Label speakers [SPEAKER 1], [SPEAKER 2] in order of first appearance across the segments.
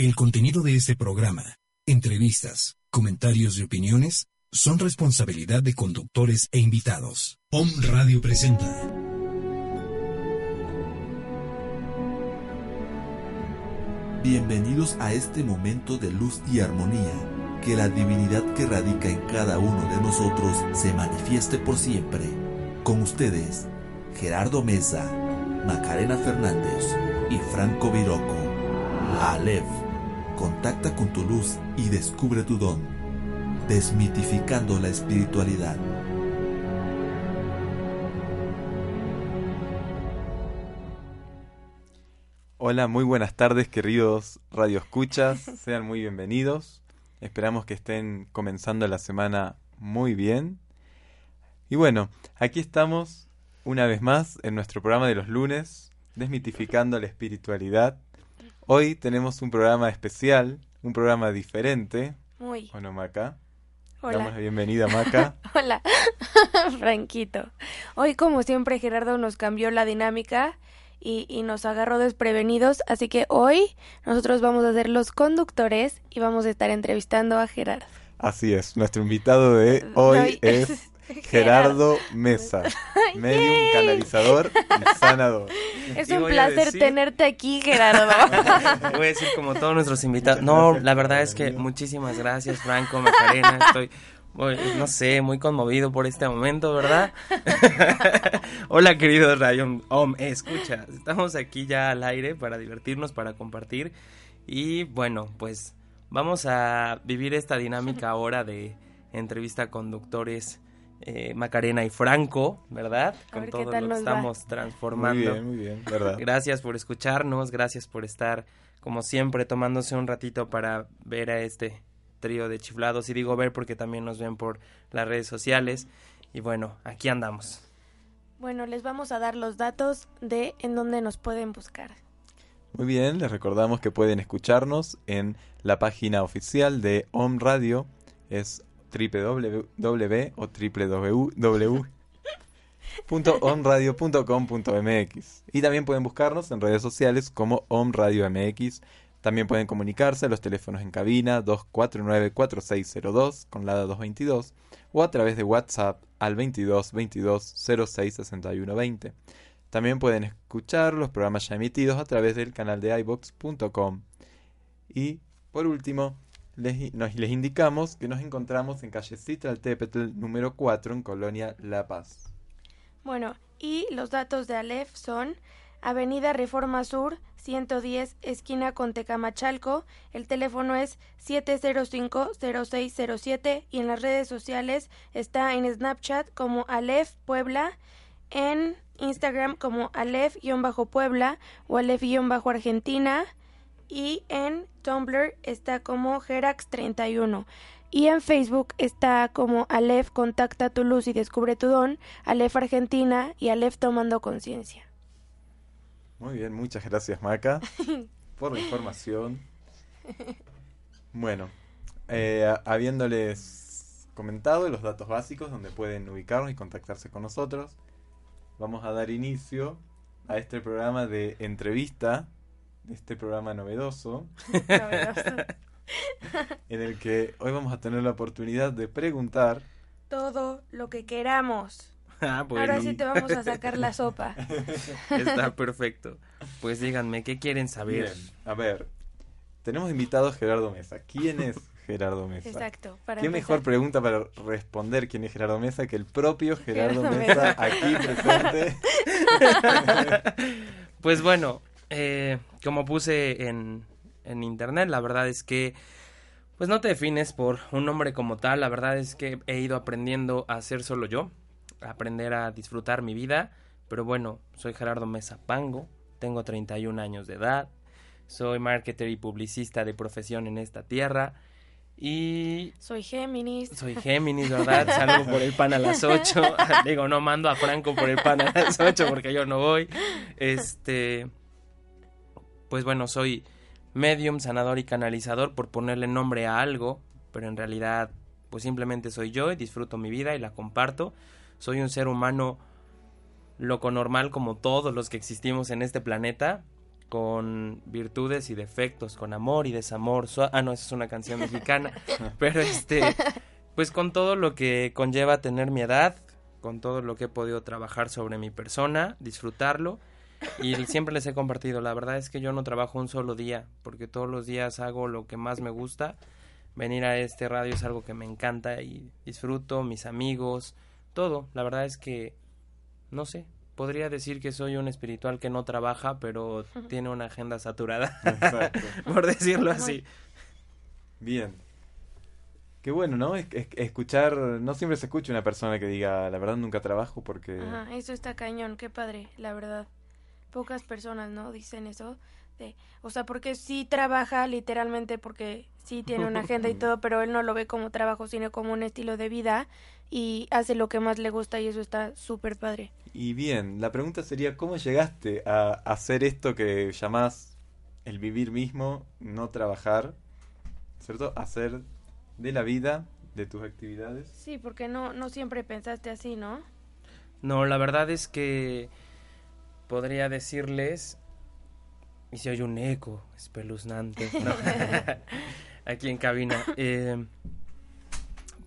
[SPEAKER 1] El contenido de este programa, entrevistas, comentarios y opiniones son responsabilidad de conductores e invitados. Om Radio presenta.
[SPEAKER 2] Bienvenidos a este momento de luz y armonía. Que la divinidad que radica en cada uno de nosotros se manifieste por siempre. Con ustedes, Gerardo Mesa, Macarena Fernández y Franco Viroco. Aleph Contacta con tu luz y descubre tu don, desmitificando la espiritualidad.
[SPEAKER 3] Hola, muy buenas tardes queridos Radio Escuchas, sean muy bienvenidos. Esperamos que estén comenzando la semana muy bien. Y bueno, aquí estamos una vez más en nuestro programa de los lunes, desmitificando la espiritualidad. Hoy tenemos un programa especial, un programa diferente.
[SPEAKER 4] Muy.
[SPEAKER 3] Bueno, Maca.
[SPEAKER 4] Hola.
[SPEAKER 3] Damos la bienvenida, Maca.
[SPEAKER 4] Hola, Franquito. Hoy, como siempre, Gerardo nos cambió la dinámica y, y, nos agarró desprevenidos, así que hoy nosotros vamos a ser los conductores y vamos a estar entrevistando a Gerardo.
[SPEAKER 3] Así es, nuestro invitado de hoy, hoy es Gerardo Mesa, medium canalizador y sanador.
[SPEAKER 4] Es un placer decir... tenerte aquí, Gerardo.
[SPEAKER 5] voy a decir como todos nuestros invitados. No, la verdad es que muchísimas gracias, Franco, Macarena. Estoy, no sé, muy conmovido por este momento, ¿verdad? Hola, querido Rayon Om, escucha, estamos aquí ya al aire para divertirnos, para compartir. Y bueno, pues vamos a vivir esta dinámica ahora de entrevista a conductores eh, Macarena y Franco, ¿verdad? Con todo lo que estamos va. transformando.
[SPEAKER 3] Muy bien, muy bien, ¿verdad?
[SPEAKER 5] Gracias por escucharnos, gracias por estar, como siempre, tomándose un ratito para ver a este trío de chiflados. Y digo ver porque también nos ven por las redes sociales. Y bueno, aquí andamos.
[SPEAKER 4] Bueno, les vamos a dar los datos de en dónde nos pueden buscar.
[SPEAKER 3] Muy bien, les recordamos que pueden escucharnos en la página oficial de Om Radio, es www o www.onradio.com.mx y también pueden buscarnos en redes sociales como Om Radio MX. También pueden comunicarse a los teléfonos en cabina 249-4602 con la 222 o a través de WhatsApp al 22 22 06 61 20. También pueden escuchar los programas ya emitidos a través del canal de ibox.com. Y por último, les, nos, les indicamos que nos encontramos en calle Citraltépetl número 4 en Colonia La Paz.
[SPEAKER 4] Bueno, y los datos de Aleph son Avenida Reforma Sur 110, esquina con Tecamachalco. El teléfono es 705-0607 y en las redes sociales está en Snapchat como Aleph Puebla, en Instagram como Aleph-Puebla o Aleph-Argentina y en Tumblr está como Gerax31 y en Facebook está como Aleph Contacta tu luz y descubre tu don, Aleph Argentina y Aleph Tomando Conciencia.
[SPEAKER 3] Muy bien, muchas gracias Maca por la información. Bueno, eh, habiéndoles comentado los datos básicos donde pueden ubicarnos y contactarse con nosotros, vamos a dar inicio a este programa de entrevista este programa novedoso,
[SPEAKER 4] novedoso.
[SPEAKER 3] en el que hoy vamos a tener la oportunidad de preguntar
[SPEAKER 4] todo lo que queramos.
[SPEAKER 5] Ah, bueno.
[SPEAKER 4] Ahora sí te vamos a sacar la sopa.
[SPEAKER 5] Está perfecto. Pues díganme, ¿qué quieren saber?
[SPEAKER 3] Bien, a ver, tenemos invitado a Gerardo Mesa. ¿Quién es Gerardo Mesa?
[SPEAKER 4] Exacto.
[SPEAKER 3] Para ¿Qué empezar? mejor pregunta para responder quién es Gerardo Mesa que el propio Gerardo, Gerardo Mesa, Mesa aquí presente?
[SPEAKER 5] pues bueno, eh, como puse en, en internet, la verdad es que pues no te defines por un nombre como tal, la verdad es que he ido aprendiendo a ser solo yo, a aprender a disfrutar mi vida, pero bueno, soy Gerardo Mesa Pango, tengo 31 años de edad, soy marketer y publicista de profesión en esta tierra y...
[SPEAKER 4] Soy Géminis.
[SPEAKER 5] Soy Géminis, ¿verdad? Salgo por el pan a las 8. Digo, no mando a Franco por el pan a las 8 porque yo no voy. Este pues bueno, soy medium, sanador y canalizador por ponerle nombre a algo, pero en realidad pues simplemente soy yo y disfruto mi vida y la comparto. Soy un ser humano loco normal como todos los que existimos en este planeta, con virtudes y defectos, con amor y desamor. ah, no, esa es una canción mexicana, pero este, pues con todo lo que conlleva tener mi edad, con todo lo que he podido trabajar sobre mi persona, disfrutarlo. Y siempre les he compartido, la verdad es que yo no trabajo un solo día, porque todos los días hago lo que más me gusta. Venir a este radio es algo que me encanta y disfruto, mis amigos, todo. La verdad es que, no sé, podría decir que soy un espiritual que no trabaja, pero tiene una agenda saturada, por decirlo así.
[SPEAKER 3] Bien. Qué bueno, ¿no? escuchar, no siempre se escucha una persona que diga, la verdad nunca trabajo porque...
[SPEAKER 4] Ajá, eso está cañón, qué padre, la verdad. Pocas personas, ¿no? Dicen eso. De, o sea, porque sí trabaja literalmente porque sí tiene una agenda y todo, pero él no lo ve como trabajo, sino como un estilo de vida y hace lo que más le gusta y eso está súper padre.
[SPEAKER 3] Y bien, la pregunta sería, ¿cómo llegaste a hacer esto que llamás el vivir mismo, no trabajar, ¿cierto? Hacer de la vida, de tus actividades.
[SPEAKER 4] Sí, porque no, no siempre pensaste así, ¿no?
[SPEAKER 5] No, la verdad es que podría decirles, y si hay un eco espeluznante aquí en cabina, eh,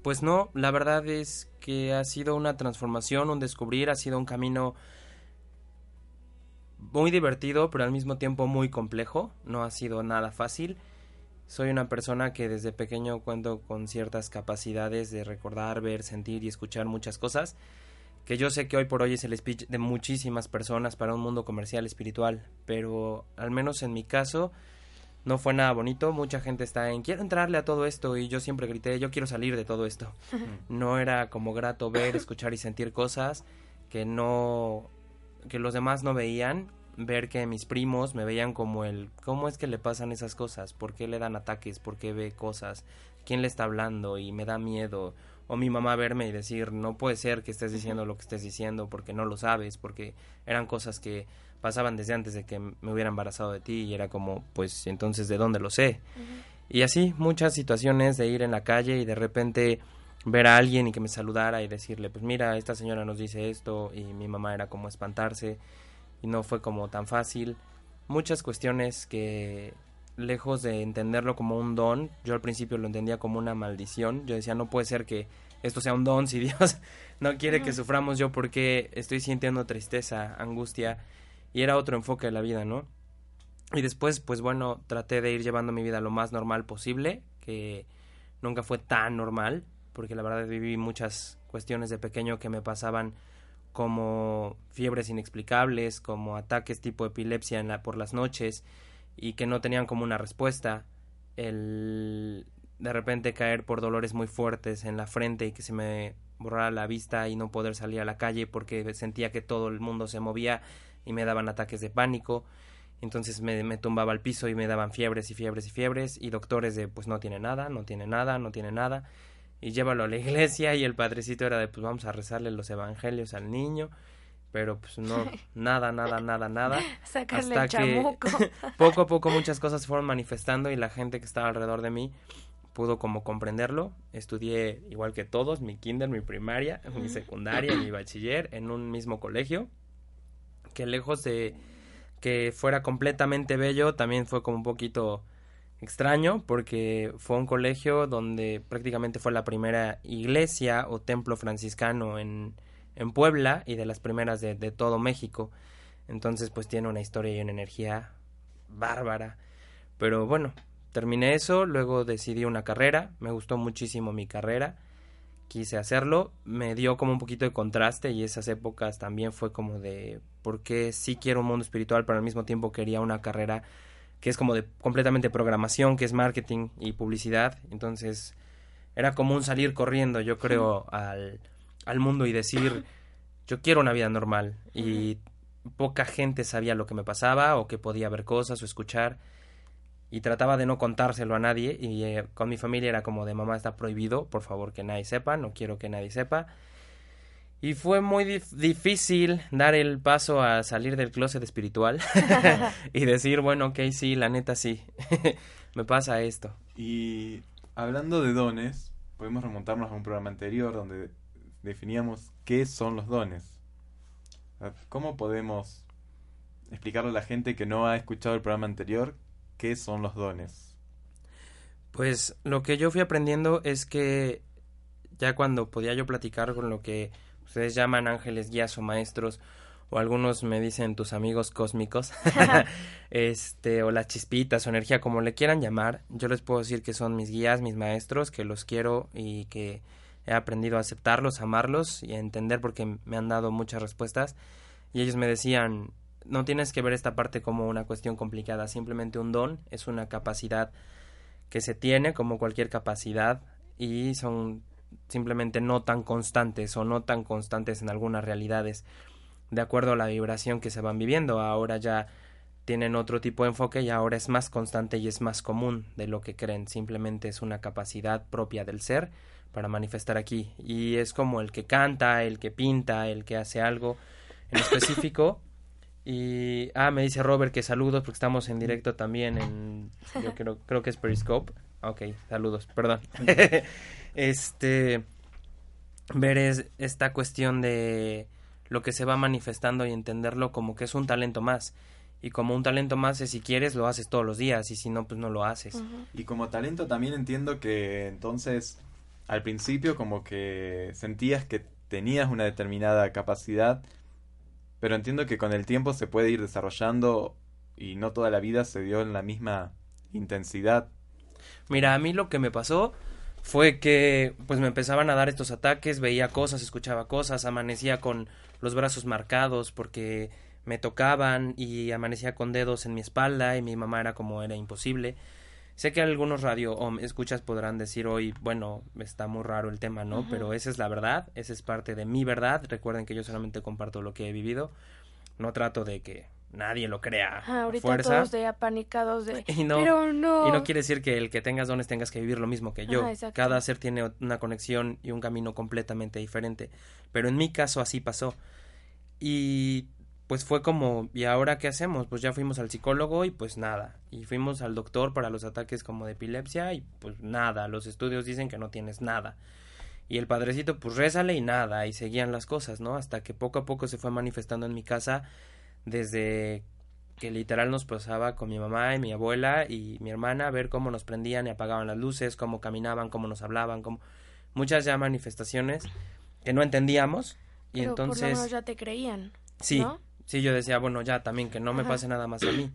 [SPEAKER 5] pues no, la verdad es que ha sido una transformación, un descubrir, ha sido un camino muy divertido, pero al mismo tiempo muy complejo, no ha sido nada fácil. Soy una persona que desde pequeño cuento con ciertas capacidades de recordar, ver, sentir y escuchar muchas cosas, que yo sé que hoy por hoy es el speech de muchísimas personas para un mundo comercial espiritual, pero al menos en mi caso no fue nada bonito, mucha gente está en quiero entrarle a todo esto y yo siempre grité yo quiero salir de todo esto. No era como grato ver, escuchar y sentir cosas que no que los demás no veían, ver que mis primos me veían como el cómo es que le pasan esas cosas, por qué le dan ataques, por qué ve cosas, quién le está hablando y me da miedo o mi mamá verme y decir no puede ser que estés diciendo lo que estés diciendo porque no lo sabes, porque eran cosas que pasaban desde antes de que me hubiera embarazado de ti y era como, pues entonces, ¿de dónde lo sé? Y así muchas situaciones de ir en la calle y de repente ver a alguien y que me saludara y decirle, pues mira, esta señora nos dice esto y mi mamá era como espantarse y no fue como tan fácil. Muchas cuestiones que lejos de entenderlo como un don, yo al principio lo entendía como una maldición. Yo decía, no puede ser que esto sea un don si Dios no quiere que suframos yo porque estoy sintiendo tristeza, angustia y era otro enfoque de la vida, ¿no? Y después, pues bueno, traté de ir llevando mi vida lo más normal posible, que nunca fue tan normal, porque la verdad viví muchas cuestiones de pequeño que me pasaban como fiebres inexplicables, como ataques tipo epilepsia en la, por las noches y que no tenían como una respuesta, el de repente caer por dolores muy fuertes en la frente y que se me borrara la vista y no poder salir a la calle porque sentía que todo el mundo se movía y me daban ataques de pánico. Entonces me, me, tumbaba al piso y me daban fiebres y fiebres y fiebres y doctores de pues no tiene nada, no tiene nada, no tiene nada. Y llévalo a la iglesia y el padrecito era de pues vamos a rezarle los evangelios al niño. Pero pues no, nada, nada, nada, nada.
[SPEAKER 4] Sacarle hasta que
[SPEAKER 5] poco a poco muchas cosas se fueron manifestando y la gente que estaba alrededor de mí pudo como comprenderlo. Estudié igual que todos, mi kinder, mi primaria, mi secundaria, mi bachiller en un mismo colegio que lejos de que fuera completamente bello, también fue como un poquito extraño porque fue un colegio donde prácticamente fue la primera iglesia o templo franciscano en, en Puebla y de las primeras de, de todo México. Entonces pues tiene una historia y una energía bárbara. Pero bueno, terminé eso, luego decidí una carrera, me gustó muchísimo mi carrera. Quise hacerlo, me dio como un poquito de contraste y esas épocas también fue como de porque sí quiero un mundo espiritual, pero al mismo tiempo quería una carrera que es como de completamente programación, que es marketing y publicidad, entonces era como un salir corriendo, yo creo, al, al mundo y decir, yo quiero una vida normal. Y poca gente sabía lo que me pasaba o que podía ver cosas o escuchar. Y trataba de no contárselo a nadie. Y eh, con mi familia era como de mamá está prohibido, por favor que nadie sepa, no quiero que nadie sepa. Y fue muy difícil dar el paso a salir del closet espiritual y decir, bueno, ok, sí, la neta sí, me pasa esto.
[SPEAKER 3] Y hablando de dones, podemos remontarnos a un programa anterior donde definíamos qué son los dones. ¿Cómo podemos explicarle a la gente que no ha escuchado el programa anterior qué son los dones.
[SPEAKER 5] Pues lo que yo fui aprendiendo es que ya cuando podía yo platicar con lo que ustedes llaman ángeles guías o maestros, o algunos me dicen tus amigos cósmicos, este, o las chispitas o energía, como le quieran llamar, yo les puedo decir que son mis guías, mis maestros, que los quiero y que he aprendido a aceptarlos, amarlos y a entender porque me han dado muchas respuestas. Y ellos me decían, no tienes que ver esta parte como una cuestión complicada, simplemente un don, es una capacidad que se tiene como cualquier capacidad y son simplemente no tan constantes o no tan constantes en algunas realidades de acuerdo a la vibración que se van viviendo. Ahora ya tienen otro tipo de enfoque y ahora es más constante y es más común de lo que creen. Simplemente es una capacidad propia del ser para manifestar aquí. Y es como el que canta, el que pinta, el que hace algo en específico. Y, ah, me dice Robert que saludos porque estamos en directo también en, yo creo, creo que es Periscope. Ok, saludos, perdón. este, ver es esta cuestión de lo que se va manifestando y entenderlo como que es un talento más. Y como un talento más es si quieres lo haces todos los días y si no pues no lo haces.
[SPEAKER 3] Y como talento también entiendo que entonces al principio como que sentías que tenías una determinada capacidad, pero entiendo que con el tiempo se puede ir desarrollando y no toda la vida se dio en la misma intensidad.
[SPEAKER 5] Mira, a mí lo que me pasó fue que pues me empezaban a dar estos ataques, veía cosas, escuchaba cosas, amanecía con los brazos marcados porque me tocaban y amanecía con dedos en mi espalda y mi mamá era como era imposible. Sé que algunos radio escuchas podrán decir hoy, bueno, está muy raro el tema, ¿no? Pero esa es la verdad, esa es parte de mi verdad. Recuerden que yo solamente comparto lo que he vivido. No trato de que nadie lo crea
[SPEAKER 4] Ah, ahorita
[SPEAKER 5] fuerza.
[SPEAKER 4] todos de apanicados de...
[SPEAKER 5] Y no,
[SPEAKER 4] Pero no.
[SPEAKER 5] y no quiere decir que el que tengas dones tengas que vivir lo mismo que yo.
[SPEAKER 4] Exacto.
[SPEAKER 5] Cada ser tiene una conexión y un camino completamente diferente. Pero en mi caso así pasó. Y pues fue como, ¿y ahora qué hacemos? Pues ya fuimos al psicólogo y pues nada. Y fuimos al doctor para los ataques como de epilepsia y pues nada. Los estudios dicen que no tienes nada. Y el padrecito pues rézale y nada. Y seguían las cosas, ¿no? Hasta que poco a poco se fue manifestando en mi casa desde que literal nos pasaba con mi mamá y mi abuela y mi hermana a ver cómo nos prendían y apagaban las luces, cómo caminaban, cómo nos hablaban, cómo muchas ya manifestaciones que no entendíamos y
[SPEAKER 4] Pero por lo
[SPEAKER 5] entonces
[SPEAKER 4] menos ya te creían.
[SPEAKER 5] sí,
[SPEAKER 4] ¿no?
[SPEAKER 5] Sí yo decía, bueno, ya también que no me pase nada más a mí.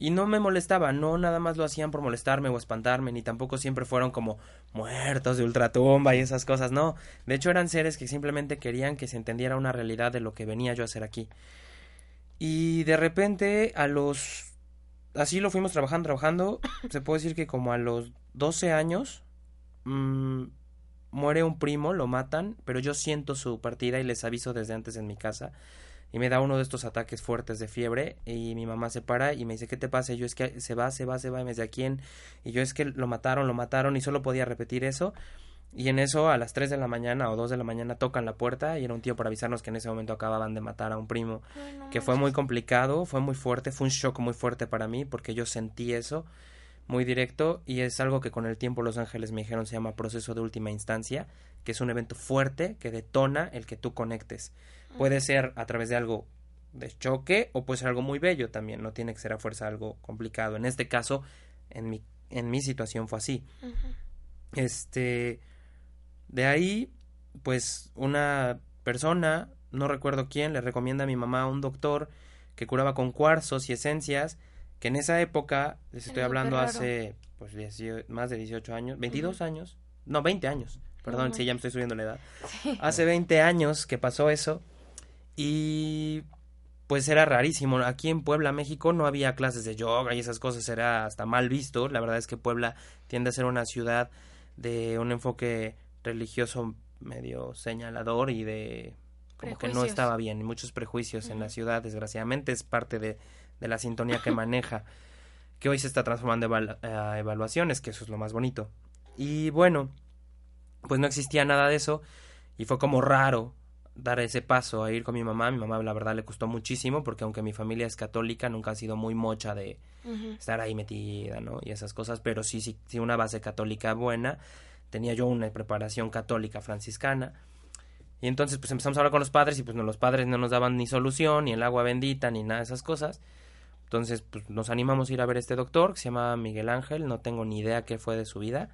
[SPEAKER 5] Y no me molestaba, no nada más lo hacían por molestarme o espantarme, ni tampoco siempre fueron como muertos de ultratumba y esas cosas, no. De hecho eran seres que simplemente querían que se entendiera una realidad de lo que venía yo a hacer aquí. Y de repente a los... Así lo fuimos trabajando, trabajando. Se puede decir que como a los 12 años mm, muere un primo, lo matan, pero yo siento su partida y les aviso desde antes en mi casa. Y me da uno de estos ataques fuertes de fiebre y mi mamá se para y me dice, ¿qué te pasa? Y yo es que se va, se va, se va, y me dice, ¿a quién? Y yo es que lo mataron, lo mataron y solo podía repetir eso. Y en eso, a las 3 de la mañana o 2 de la mañana tocan la puerta y era un tío para avisarnos que en ese momento acababan de matar a un primo
[SPEAKER 4] Ay, no
[SPEAKER 5] que fue muy complicado, fue muy fuerte, fue un shock muy fuerte para mí porque yo sentí eso muy directo y es algo que con el tiempo los ángeles me dijeron se llama proceso de última instancia, que es un evento fuerte que detona el que tú conectes. Puede ser a través de algo de choque o puede ser algo muy bello también, no tiene que ser a fuerza algo complicado. En este caso, en mi, en mi situación fue así. Este, de ahí, pues una persona, no recuerdo quién, le recomienda a mi mamá a un doctor que curaba con cuarzos y esencias, que en esa época, les estoy hablando hace pues diecio- más de 18 años, 22 años, no, 20 años, perdón,
[SPEAKER 4] No
[SPEAKER 5] sí, ya me estoy subiendo la edad.
[SPEAKER 4] Sí.
[SPEAKER 5] Hace 20 años que pasó eso y pues era rarísimo. Aquí en Puebla, México, no había clases de yoga y esas cosas, era hasta mal visto. La verdad es que Puebla tiende a ser una ciudad de un enfoque religioso medio señalador y de como que no estaba bien, muchos prejuicios en la ciudad, desgraciadamente es parte de, de la sintonía que maneja, que hoy se está transformando a evaluaciones, que eso es lo más bonito. Y bueno, pues no existía nada de eso y fue como raro dar ese paso a ir con mi mamá. Mi mamá la verdad le costó muchísimo porque aunque mi familia es católica, nunca ha sido muy mocha de estar ahí metida, ¿no? Y esas cosas, pero sí, sí, sí una base católica buena. Tenía yo una preparación católica franciscana. Y entonces pues empezamos a hablar con los padres y pues no, los padres no nos daban ni solución, ni el agua bendita, ni nada de esas cosas. Entonces pues nos animamos a ir a ver a este doctor que se llama Miguel Ángel, no tengo ni idea qué fue de su vida.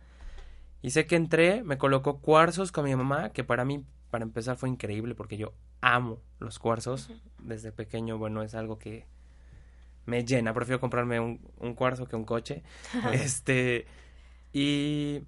[SPEAKER 5] Y sé que entré, me colocó cuarzos con mi mamá, que para mí, para empezar, fue increíble porque yo amo los cuarzos. Desde pequeño, bueno, es algo que me llena. Prefiero comprarme un, un cuarzo que un coche. este, y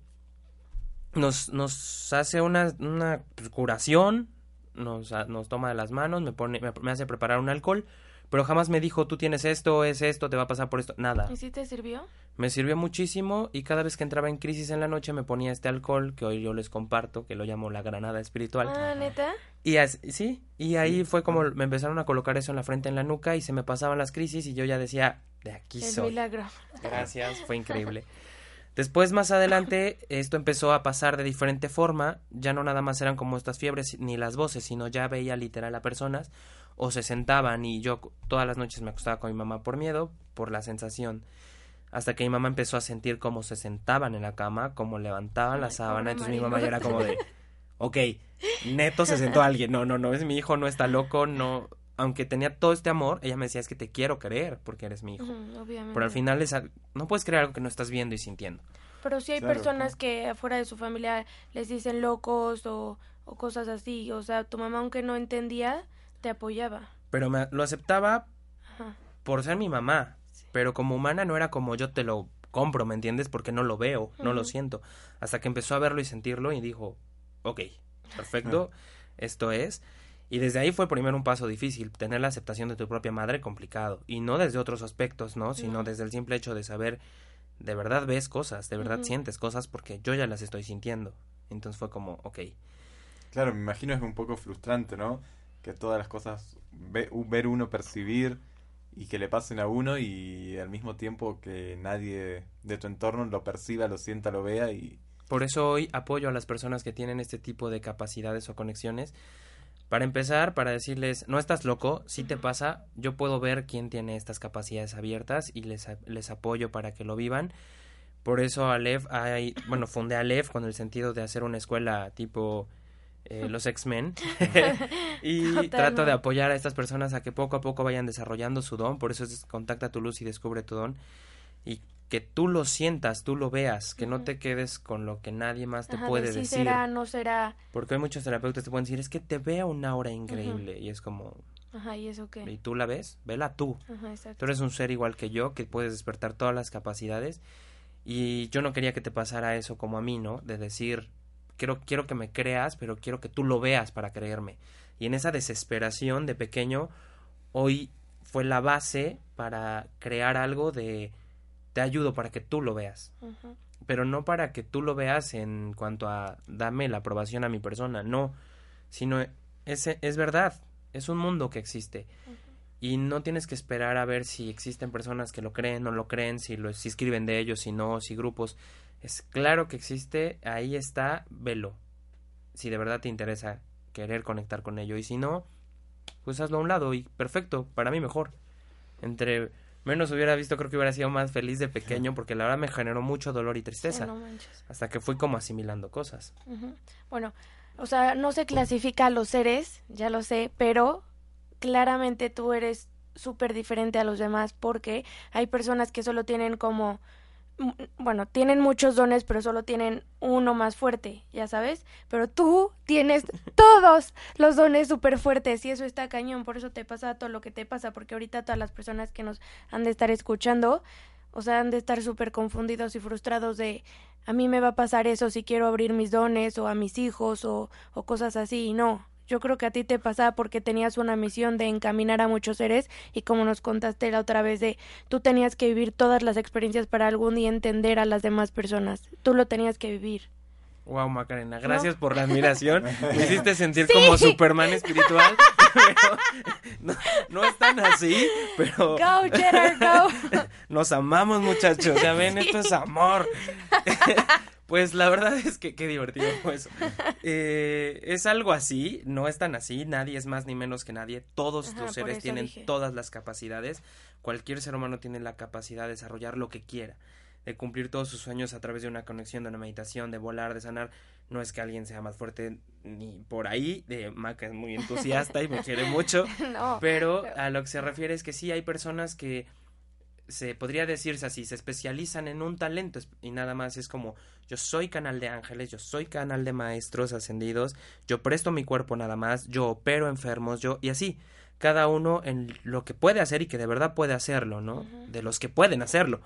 [SPEAKER 5] nos, nos hace una, una curación, nos, nos toma de las manos, me, pone, me, hace preparar un alcohol, pero jamás me dijo, tú tienes esto, es esto, te va a pasar por esto, nada.
[SPEAKER 4] ¿Y si te sirvió?
[SPEAKER 5] Me sirvió muchísimo y cada vez que entraba en crisis en la noche me ponía este alcohol que hoy yo les comparto, que lo llamo la granada espiritual.
[SPEAKER 4] Ah, neta.
[SPEAKER 5] Y así, sí, y ahí fue como me empezaron a colocar eso en la frente, en la nuca y se me pasaban las crisis y yo ya decía, de aquí
[SPEAKER 4] El
[SPEAKER 5] soy.
[SPEAKER 4] milagro.
[SPEAKER 5] Gracias, fue increíble. Después, más adelante, esto empezó a pasar de diferente forma. Ya no nada más eran como estas fiebres ni las voces, sino ya veía literal a personas o se sentaban y yo todas las noches me acostaba con mi mamá por miedo, por la sensación. Hasta que mi mamá empezó a sentir cómo se sentaban en la cama, cómo levantaban la sábana. Entonces mi mamá ya era como de, ok, neto se sentó alguien. No, no, no, es mi hijo, no está loco, no. Aunque tenía todo este amor, ella me decía, es que te quiero creer porque eres mi hijo.
[SPEAKER 4] Ujú, obviamente.
[SPEAKER 5] Pero al final es no puedes creer algo que no estás viendo y sintiendo.
[SPEAKER 4] Pero sí hay
[SPEAKER 3] Claro,
[SPEAKER 4] personas que afuera de su familia les dicen locos o, o cosas así. O sea, tu mamá, aunque no entendía, te apoyaba.
[SPEAKER 5] Pero me, lo aceptaba
[SPEAKER 4] Ajá.
[SPEAKER 5] por ser mi mamá. Pero como humana no era como yo te lo compro, ¿me entiendes? Porque no lo veo, no lo siento. Hasta que empezó a verlo y sentirlo y dijo, ok, perfecto, esto es. Y desde ahí fue primero un paso difícil, tener la aceptación de tu propia madre complicado. Y no desde otros aspectos, ¿no? Sino
[SPEAKER 4] No.
[SPEAKER 5] desde el simple hecho de saber, de verdad ves cosas, de verdad sientes cosas porque yo ya las estoy sintiendo. Entonces fue como, ok.
[SPEAKER 3] Claro, me imagino es un poco frustrante, ¿no? Que todas las cosas, ve- ver uno percibir y que le pasen a uno y al mismo tiempo que nadie de tu entorno lo perciba, lo sienta, lo vea y...
[SPEAKER 5] Por eso hoy apoyo a las personas que tienen este tipo de capacidades o conexiones. Para empezar, para decirles, no estás loco, si te pasa, yo puedo ver quién tiene estas capacidades abiertas y les, les apoyo para que lo vivan. Por eso Aleph, hay, bueno, fundé Aleph con el sentido de hacer una escuela tipo eh, los X-Men y
[SPEAKER 4] Totalmente.
[SPEAKER 5] trato de apoyar a estas personas a que poco a poco vayan desarrollando su don. Por eso es contacta tu luz y descubre tu don y que tú lo sientas, tú lo veas, que no te quedes con lo que nadie más te
[SPEAKER 4] Ajá, de
[SPEAKER 5] puede
[SPEAKER 4] sí
[SPEAKER 5] decir.
[SPEAKER 4] será, no será.
[SPEAKER 5] Porque hay muchos terapeutas que te pueden decir, es que te veo una aura increíble. Y es como,
[SPEAKER 4] Ajá, ¿y eso qué?
[SPEAKER 5] ¿y tú la ves? Vela tú.
[SPEAKER 4] Ajá, exacto.
[SPEAKER 5] Tú eres un ser igual que yo, que puedes despertar todas las capacidades. Y yo no quería que te pasara eso como a mí, ¿no? De decir, quiero, quiero que me creas, pero quiero que tú lo veas para creerme. Y en esa desesperación de pequeño, hoy fue la base para crear algo de te ayudo para que tú lo veas. Pero no para que tú lo veas en cuanto a dame la aprobación a mi persona, no, sino es, es verdad, es un mundo que existe. Y no tienes que esperar a ver si existen personas que lo creen, no lo creen, si, lo, si escriben de ellos, si no, si grupos, es claro que existe, ahí está, velo, si de verdad te interesa querer conectar con ello y si no, pues hazlo a un lado y perfecto, para mí mejor, entre menos hubiera visto creo que hubiera sido más feliz de pequeño porque la verdad me generó mucho dolor y tristeza
[SPEAKER 4] no manches.
[SPEAKER 5] hasta que fui como asimilando cosas.
[SPEAKER 4] Bueno, o sea, no se clasifica a los seres, ya lo sé, pero claramente tú eres súper diferente a los demás porque hay personas que solo tienen como, bueno, tienen muchos dones, pero solo tienen uno más fuerte, ya sabes, pero tú tienes todos los dones súper fuertes y eso está cañón, por eso te pasa todo lo que te pasa, porque ahorita todas las personas que nos han de estar escuchando, o sea, han de estar súper confundidos y frustrados de a mí me va a pasar eso si quiero abrir mis dones o a mis hijos o, o cosas así y no. Yo creo que a ti te pasaba porque tenías una misión de encaminar a muchos seres y como nos contaste la otra vez de tú tenías que vivir todas las experiencias para algún día entender a las demás personas. Tú lo tenías que vivir.
[SPEAKER 5] Wow, Macarena, gracias por la admiración. Me hiciste sentir como. Superman espiritual. pero no, no es tan así, pero
[SPEAKER 4] Go, Gerard, go.
[SPEAKER 5] nos amamos, muchachos. Ya ven,
[SPEAKER 4] Sí.
[SPEAKER 5] esto es amor. Pues la verdad es que qué divertido fue eso. Eh, es algo así, no es tan así, nadie es más ni menos que nadie. Todos
[SPEAKER 4] Ajá,
[SPEAKER 5] los seres tienen
[SPEAKER 4] dije.
[SPEAKER 5] todas las capacidades. Cualquier ser humano tiene la capacidad de desarrollar lo que quiera. De cumplir todos sus sueños a través de una conexión, de una meditación, de volar, de sanar. No es que alguien sea más fuerte ni por ahí, de Maca es muy entusiasta y me quiere mucho, pero a lo que se refiere es que sí hay personas que se podría decirse así, se especializan en un talento y nada más es como yo soy canal de ángeles, yo soy canal de maestros ascendidos, yo presto mi cuerpo nada más, yo opero enfermos, yo y así, cada uno en lo que puede hacer y que de verdad puede hacerlo, ¿no? De los que pueden hacerlo.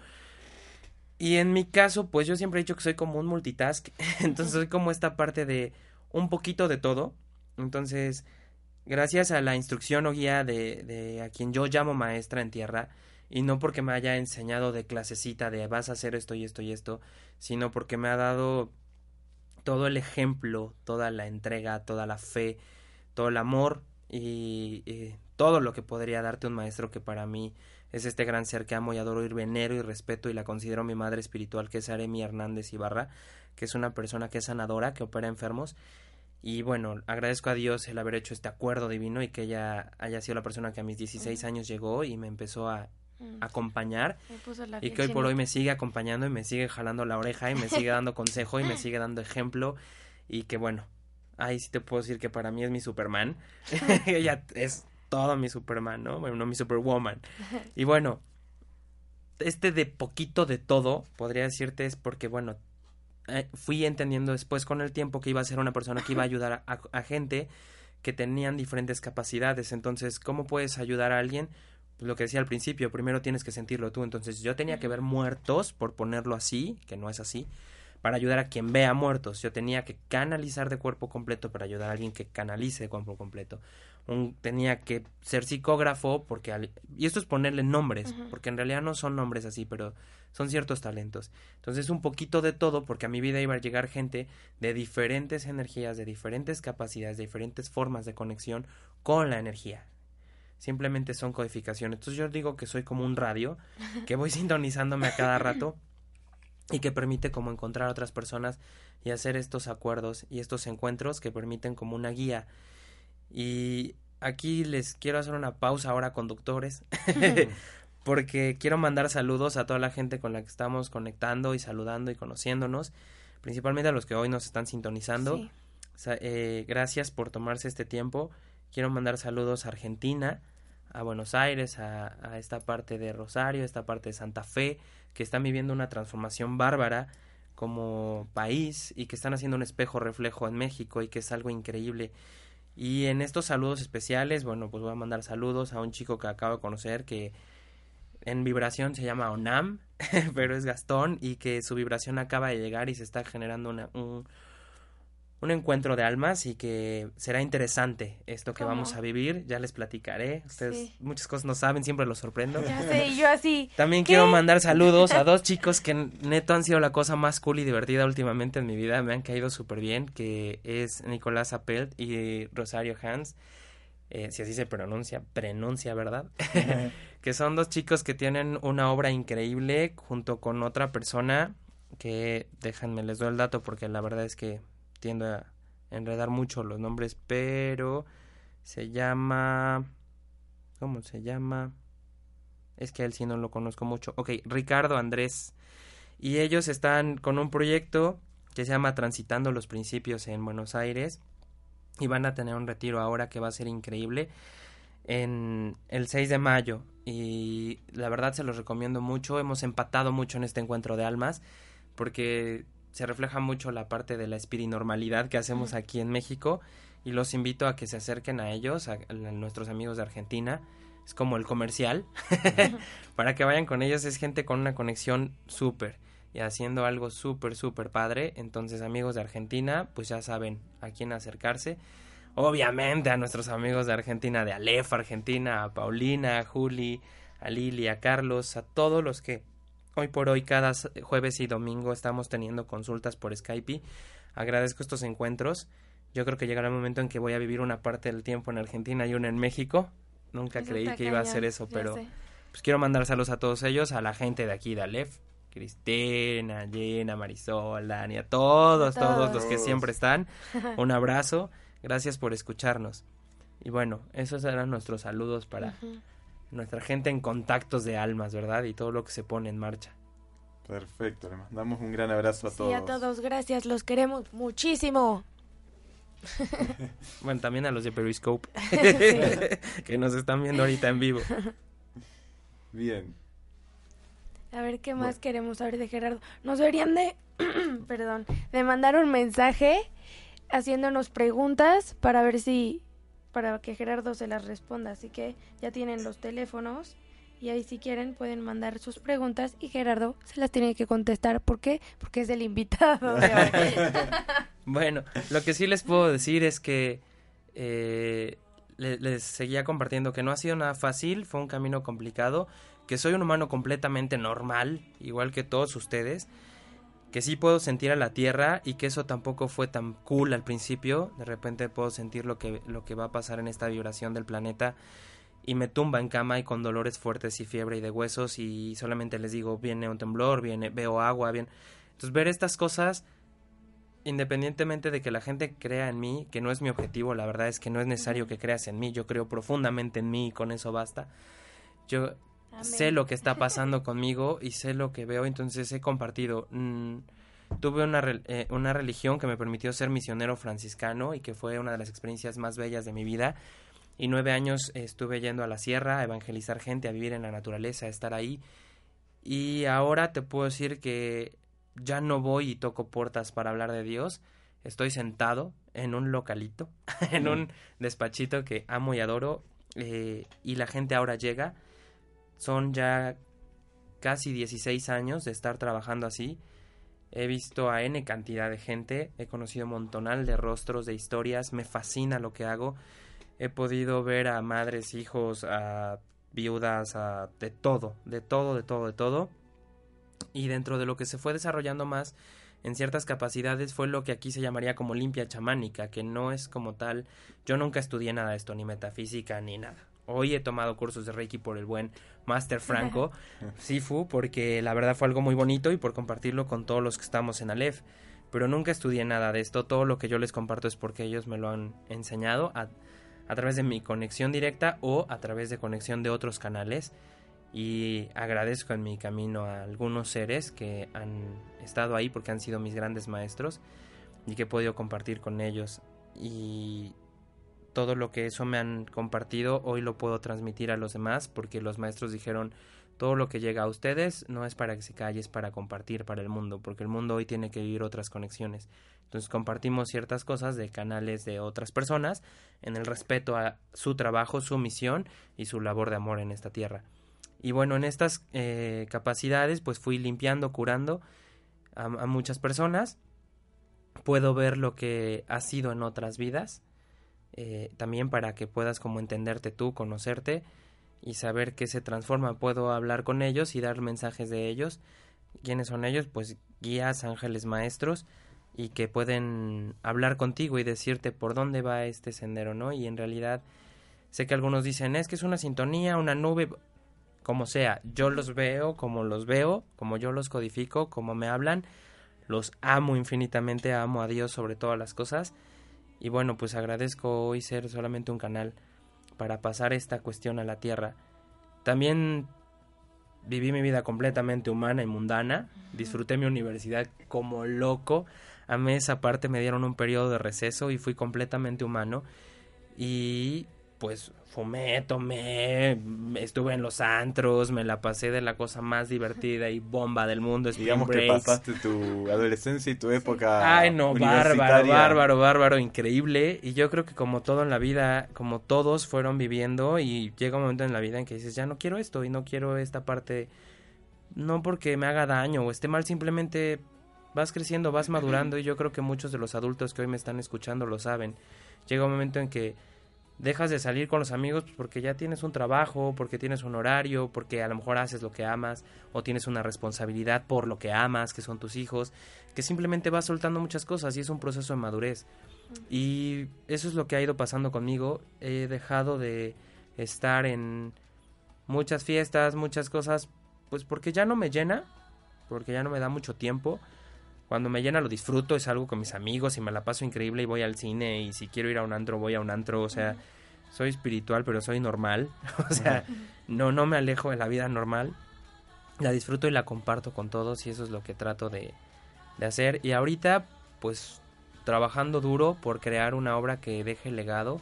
[SPEAKER 5] Y en mi caso, pues yo siempre he dicho que soy como un multitask, entonces soy como esta parte de un poquito de todo. Entonces, gracias a la instrucción o guía de, de a quien yo llamo maestra en tierra, y no porque me haya enseñado de clasecita de vas a hacer esto y esto y esto, sino porque me ha dado todo el ejemplo, toda la entrega, toda la fe, todo el amor y, todo lo que podría darte un maestro que para mí es este gran ser que amo y adoro y venero y respeto y la considero mi madre espiritual que es Aremi Hernández Ibarra, que es una persona que es sanadora, que opera enfermos. Y bueno, agradezco a Dios el haber hecho este acuerdo divino y que ella haya sido la persona que a mis 16 años llegó y me empezó a Mm. acompañar. Y que hoy por hoy me sigue acompañando y me sigue jalando la oreja y me sigue dando consejo y me sigue dando ejemplo. Y que bueno, ahí sí te puedo decir que para mí es mi Superman. Ella es todo mi Superman, ¿no? Bueno, no mi Superwoman. Y bueno, este de poquito de todo, podría decirte, es porque, bueno, eh, fui entendiendo después con el tiempo que iba a ser una persona que iba a ayudar a gente que tenían diferentes capacidades. Entonces, ¿cómo puedes ayudar a alguien? lo que decía al principio, primero tienes que sentirlo tú. Entonces yo tenía que ver muertos, por ponerlo así, que no es así, para ayudar a quien vea muertos. Yo tenía que canalizar de cuerpo completo para ayudar a alguien que canalice de cuerpo completo. Un, tenía que ser psicógrafo porque y esto es ponerle nombres porque en realidad no son nombres así pero son ciertos talentos entonces un poquito de todo porque a mi vida iba a llegar gente de diferentes energías de diferentes capacidades de diferentes formas de conexión con la energía simplemente son codificaciones. Entonces yo digo que soy como un radio, que voy sintonizándome a cada rato y que permite como encontrar a otras personas y hacer estos acuerdos y estos encuentros que permiten como una guía. Y aquí les quiero hacer una pausa ahora, conductores, porque quiero mandar saludos a toda la gente con la que estamos conectando y saludando y conociéndonos, principalmente a los que hoy nos están sintonizando. Eh, gracias por tomarse este tiempo. Quiero mandar saludos a Argentina, a Buenos Aires, a, esta parte de Rosario, esta parte de Santa Fe, que están viviendo una transformación bárbara como país y que están haciendo un espejo reflejo en México y que es algo increíble. Y en estos saludos especiales, bueno, pues voy a mandar saludos a un chico que acabo de conocer que en vibración se llama Onam, pero es Gastón y que su vibración acaba de llegar y se está generando una, un, un encuentro de almas y que será interesante esto que vamos a vivir. Ya les platicaré. Ustedes muchas cosas no saben, siempre los sorprendo.
[SPEAKER 4] Ya sé, yo así.
[SPEAKER 5] También quiero mandar saludos a dos chicos que neto han sido la cosa más cool y divertida últimamente en mi vida. Me han caído súper bien, que es Nicolás Appelt y Rosario Hans. Eh, si así se pronuncia, pronuncia, ¿verdad? que son dos chicos que tienen una obra increíble junto con otra persona que, déjenme, les doy el dato porque la verdad es que tiendo a enredar mucho los nombres, pero se llama... ¿Cómo se llama? Es que él sí no lo conozco mucho. Ok, Ricardo Andrés. Y ellos están con un proyecto que se llama Transitando los Principios en Buenos Aires. Y van a tener un retiro ahora que va a ser increíble en el 6 de mayo. Y la verdad se los recomiendo mucho. Hemos empatado mucho en este encuentro de almas. Porque se refleja mucho la parte de la espirinormalidad que hacemos aquí en México y los invito a que se acerquen a ellos, a, nuestros amigos de Argentina. Es como el comercial. Para que vayan con ellos es gente con una conexión súper y haciendo algo súper, súper padre. Entonces amigos de Argentina, pues ya saben a quién acercarse. Obviamente a nuestros amigos de Argentina, de Alef Argentina, a Paulina, a Juli, a Lili, a Carlos, a todos los que Hoy por hoy, cada jueves y domingo estamos teniendo consultas por Skype. Agradezco estos encuentros. Yo creo que llegará el momento en que voy a vivir una parte del tiempo en Argentina y una en México. Nunca creí que iba a hacer eso, pero pues quiero mandar saludos a todos ellos, a la gente de aquí de Aleph, Cristina, Jenna, Marisol, Dani, a todos, todos, los que siempre están. Un abrazo. Gracias por escucharnos. Y bueno, esos eran nuestros saludos para nuestra gente en contactos de almas, ¿verdad? Y todo lo que se pone en marcha.
[SPEAKER 3] Perfecto, le mandamos un gran abrazo a todos.
[SPEAKER 4] Sí, a todos, gracias, los queremos muchísimo.
[SPEAKER 5] bueno, también a los de Periscope, que nos están viendo ahorita en vivo.
[SPEAKER 3] Bien.
[SPEAKER 4] A ver, ¿qué más queremos saber de Gerardo? Nos deberían de, perdón, de mandar un mensaje haciéndonos preguntas para ver si, para que Gerardo se las responda. Así que ya tienen los teléfonos y ahí si quieren pueden mandar sus preguntas y Gerardo se las tiene que contestar. ¿Por qué? Porque es el invitado
[SPEAKER 5] bueno, lo que sí les puedo decir es que eh, les seguía compartiendo que no ha sido nada fácil, fue un camino complicado, que soy un humano completamente normal, igual que todos ustedes, que sí puedo sentir a la Tierra y que eso tampoco fue tan cool al principio, de repente puedo sentir lo que, lo que va a pasar en esta vibración del planeta y me tumba en cama y con dolores fuertes y fiebre y de huesos y solamente les digo, viene un temblor, viene, veo agua, bien. Entonces ver estas cosas, independientemente de que la gente crea en mí, que no es mi objetivo, la verdad es que no es necesario que creas en mí, yo creo profundamente en mí y con eso basta. Yo sé lo que está pasando conmigo y sé lo que veo, entonces he compartido. Mm, tuve una, eh, una religión que me permitió ser misionero franciscano y que fue una de las experiencias más bellas de mi vida y nueve años estuve yendo a la sierra a evangelizar gente, a vivir en la naturaleza, a estar ahí. Y ahora te puedo decir que ya no voy y toco puertas para hablar de Dios. Estoy sentado en un localito, en un despachito que amo y adoro. Eh, y la gente ahora llega. Son ya casi 16 años de estar trabajando así. He visto a N cantidad de gente, he conocido montonal de rostros, de historias, me fascina lo que hago he podido ver a madres, hijos, a viudas, a de todo, de todo, de todo, de todo. Y dentro de lo que se fue desarrollando más en ciertas capacidades fue lo que aquí se llamaría como limpia chamánica, que no es como tal, yo nunca estudié nada de esto, ni metafísica, ni nada. Hoy he tomado cursos de Reiki por el buen Master Franco Sifu, porque la verdad fue algo muy bonito y por compartirlo con todos los que estamos en Aleph. Pero nunca estudié nada de esto, todo lo que yo les comparto es porque ellos me lo han enseñado a a través de mi conexión directa o a través de conexión de otros canales. Y agradezco en mi camino a algunos seres que han estado ahí porque han sido mis grandes maestros y que he podido compartir con ellos. Y todo lo que eso me han compartido hoy lo puedo transmitir a los demás porque los maestros dijeron todo lo que llega a ustedes no es para que se calle, es para compartir para el mundo, porque el mundo hoy tiene que vivir otras conexiones. Entonces compartimos ciertas cosas de canales de otras personas en el respeto a su trabajo, su misión y su labor de amor en esta tierra. Y bueno, en estas eh, capacidades pues fui limpiando, curando a, muchas personas. Puedo ver lo que ha sido en otras vidas. Eh, también para que puedas como entenderte tú, conocerte y saber qué se transforma. Puedo hablar con ellos y dar mensajes de ellos. ¿Quiénes son ellos? Pues guías, ángeles, maestros y que pueden hablar contigo y decirte por dónde va este sendero, ¿no? Y en realidad sé que algunos dicen, es que es una sintonía, una nube, como sea, yo los veo como los veo, como yo los codifico, como me hablan, los amo infinitamente, amo a Dios sobre todas las cosas y bueno, pues agradezco hoy ser solamente un canal para pasar esta cuestión a la tierra. También viví mi vida completamente humana y mundana, disfruté mi universidad como loco, a mí esa parte, me dieron un periodo de receso y fui completamente humano. Y pues fumé, tomé, estuve en los antros, me la pasé de la cosa más divertida y bomba del mundo.
[SPEAKER 3] Digamos que pasaste tu adolescencia y tu época.
[SPEAKER 5] Ay, no, bárbaro, bárbaro, bárbaro, increíble. Y yo creo que como todo en la vida, como todos fueron viviendo, y llega un momento en la vida en que dices, ya no quiero esto y no quiero esta parte, no porque me haga daño o esté mal, simplemente vas creciendo, vas madurando y yo creo que muchos de los adultos que hoy me están escuchando lo saben. Llega un momento en que dejas de salir con los amigos pues, porque ya tienes un trabajo, porque tienes un horario, porque a lo mejor haces lo que amas o tienes una responsabilidad por lo que amas, que son tus hijos, que simplemente vas soltando muchas cosas y es un proceso de madurez. Y eso es lo que ha ido pasando conmigo. He dejado de estar en muchas fiestas, muchas cosas, pues porque ya no me llena, porque ya no me da mucho tiempo cuando me llena lo disfruto, es algo con mis amigos y me la paso increíble y voy al cine y si quiero ir a un antro voy a un antro, o sea, soy espiritual pero soy normal, o sea, no no me alejo de la vida normal. la disfruto y la comparto con todos y eso es lo que trato de, de hacer. Y ahorita, pues trabajando duro por crear una obra que deje legado,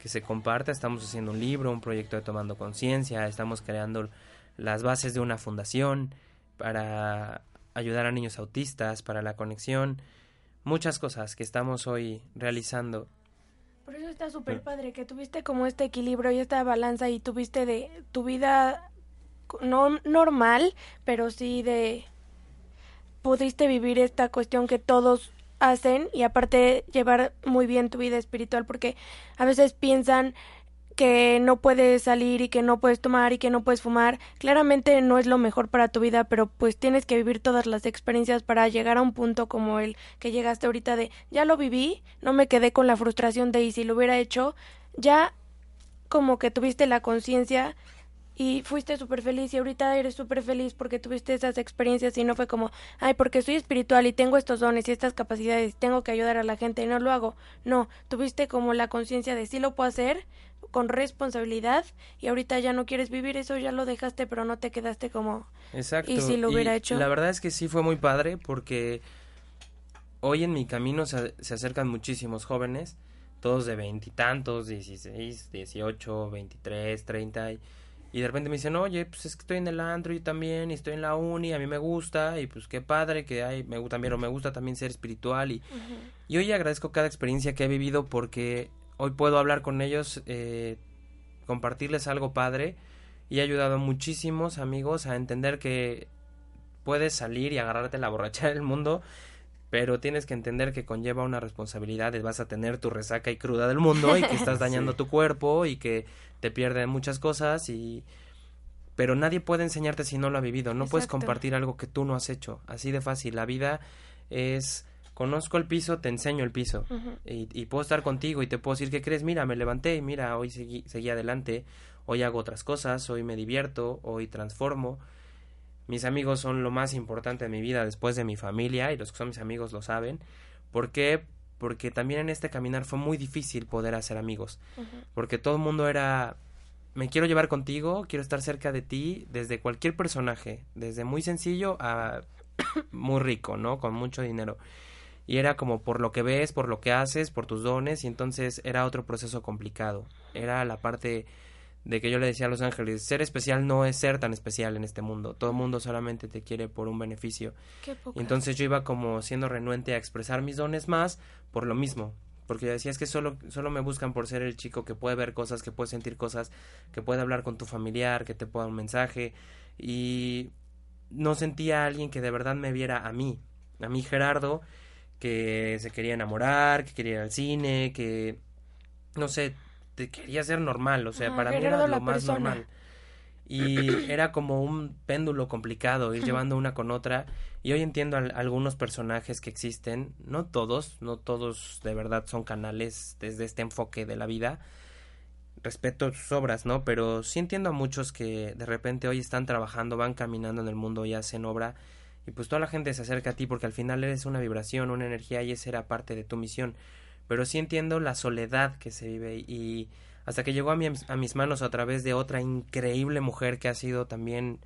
[SPEAKER 5] que se comparta. Estamos haciendo un libro, un proyecto de Tomando Conciencia, estamos creando las bases de una fundación para ayudar a niños autistas, para la conexión, muchas cosas que estamos hoy realizando.
[SPEAKER 4] Por eso está súper padre que tuviste como este equilibrio y esta balanza y tuviste de tu vida no normal, pero sí de pudiste vivir esta cuestión que todos hacen y aparte llevar muy bien tu vida espiritual porque a veces piensan que no puedes salir y que no puedes tomar y que no puedes fumar, claramente no es lo mejor para tu vida, pero pues tienes que vivir todas las experiencias para llegar a un punto como el que llegaste ahorita de ya lo viví, no me quedé con la frustración de y si lo hubiera hecho, ya como que tuviste la conciencia y fuiste súper feliz y ahorita eres súper feliz porque tuviste esas experiencias y no fue como, ay, porque soy espiritual y tengo estos dones y estas capacidades, tengo que ayudar a la gente y no lo hago. No, tuviste como la conciencia de sí lo puedo hacer con responsabilidad y ahorita ya no quieres vivir eso, ya lo dejaste, pero no te quedaste como...
[SPEAKER 5] Exacto.
[SPEAKER 4] Y si lo hubiera hecho.
[SPEAKER 5] La verdad es que sí fue muy padre porque hoy en mi camino se, se acercan muchísimos jóvenes, todos de veintitantos, dieciséis, dieciocho, veintitrés, treinta y y de repente me dicen, oye, pues es que estoy en el antro y también, y estoy en la uni, a mí me gusta, y pues qué padre que hay, me gusta también, me gusta también ser espiritual. Y, y hoy agradezco cada experiencia que he vivido porque hoy puedo hablar con ellos, eh, compartirles algo padre, y he ayudado a muchísimos amigos a entender que puedes salir y agarrarte la borrachera del mundo pero tienes que entender que conlleva una responsabilidad vas a tener tu resaca y cruda del mundo y que estás dañando tu cuerpo y que te pierden muchas cosas y pero nadie puede enseñarte si no lo ha vivido, no puedes compartir algo que tú no has hecho, así de fácil, la vida es conozco el piso, te enseño el piso y, y, puedo estar contigo y te puedo decir que crees, mira, me levanté y mira, hoy seguí, seguí adelante, hoy hago otras cosas, hoy me divierto, hoy transformo, mis amigos son lo más importante de mi vida después de mi familia y los que son mis amigos lo saben. ¿Por qué? Porque también en este caminar fue muy difícil poder hacer amigos. Porque todo el mundo era, me quiero llevar contigo, quiero estar cerca de ti, desde cualquier personaje, desde muy sencillo a muy rico, ¿no? Con mucho dinero. Y era como por lo que ves, por lo que haces, por tus dones, y entonces era otro proceso complicado. Era la parte de que yo le decía a Los Ángeles, ser especial no es ser tan especial en este mundo, todo el mundo solamente te quiere por un beneficio. Y entonces yo iba como siendo renuente a expresar mis dones más por lo mismo, porque yo decía es que solo, solo me buscan por ser el chico que puede ver cosas, que puede sentir cosas, que puede hablar con tu familiar, que te pueda un mensaje. Y no sentía a alguien que de verdad me viera a mí, a mí Gerardo, que se quería enamorar, que quería ir al cine, que no sé, quería ser normal, o sea, para mí era lo más normal. Y era como un péndulo complicado ir llevando una con otra. Y hoy entiendo a, algunos personajes que existen, no todos, no todos de verdad son canales desde este enfoque de la vida. Respeto sus obras, ¿no? Pero sí entiendo a muchos que de repente hoy están trabajando, van caminando en el mundo y hacen obra. Y pues toda la gente se acerca a ti porque al final eres una vibración, una energía y esa era parte de tu misión pero sí entiendo la soledad que se vive y hasta que llegó a, a mis manos a través de otra increíble mujer que ha sido también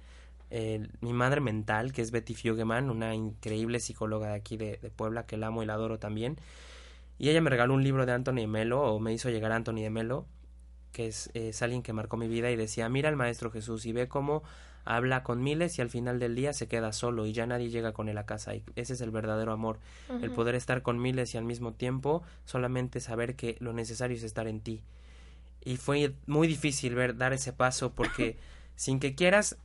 [SPEAKER 5] eh, mi madre mental, que es Betty Fuggeman, una increíble psicóloga de aquí de, Puebla, que la amo y la adoro también. Y ella me regaló un libro de Anthony de Melo, o me hizo llegar Anthony de Melo, que es, es alguien que marcó mi vida y decía, mira al Maestro Jesús y ve cómo habla con miles y al final del día se queda solo y ya nadie llega con él a casa. Y ese es el verdadero amor el poder estar con miles y al mismo tiempo solamente saber que lo necesario es estar en ti. Y fue muy difícil ver dar ese paso porque sin que quieras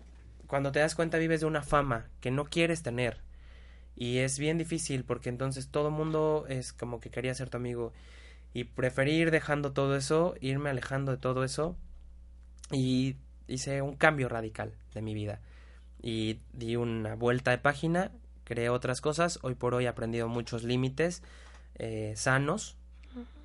[SPEAKER 5] cuando te das cuenta vives de una fama que no quieres tener. Y es bien difícil porque entonces todo el mundo es como que quería ser tu amigo y preferir dejando todo eso irme alejando de todo eso. Y hice un cambio radical de mi vida. Y di una vuelta de página, creé otras cosas, hoy por hoy he aprendido muchos límites eh, sanos,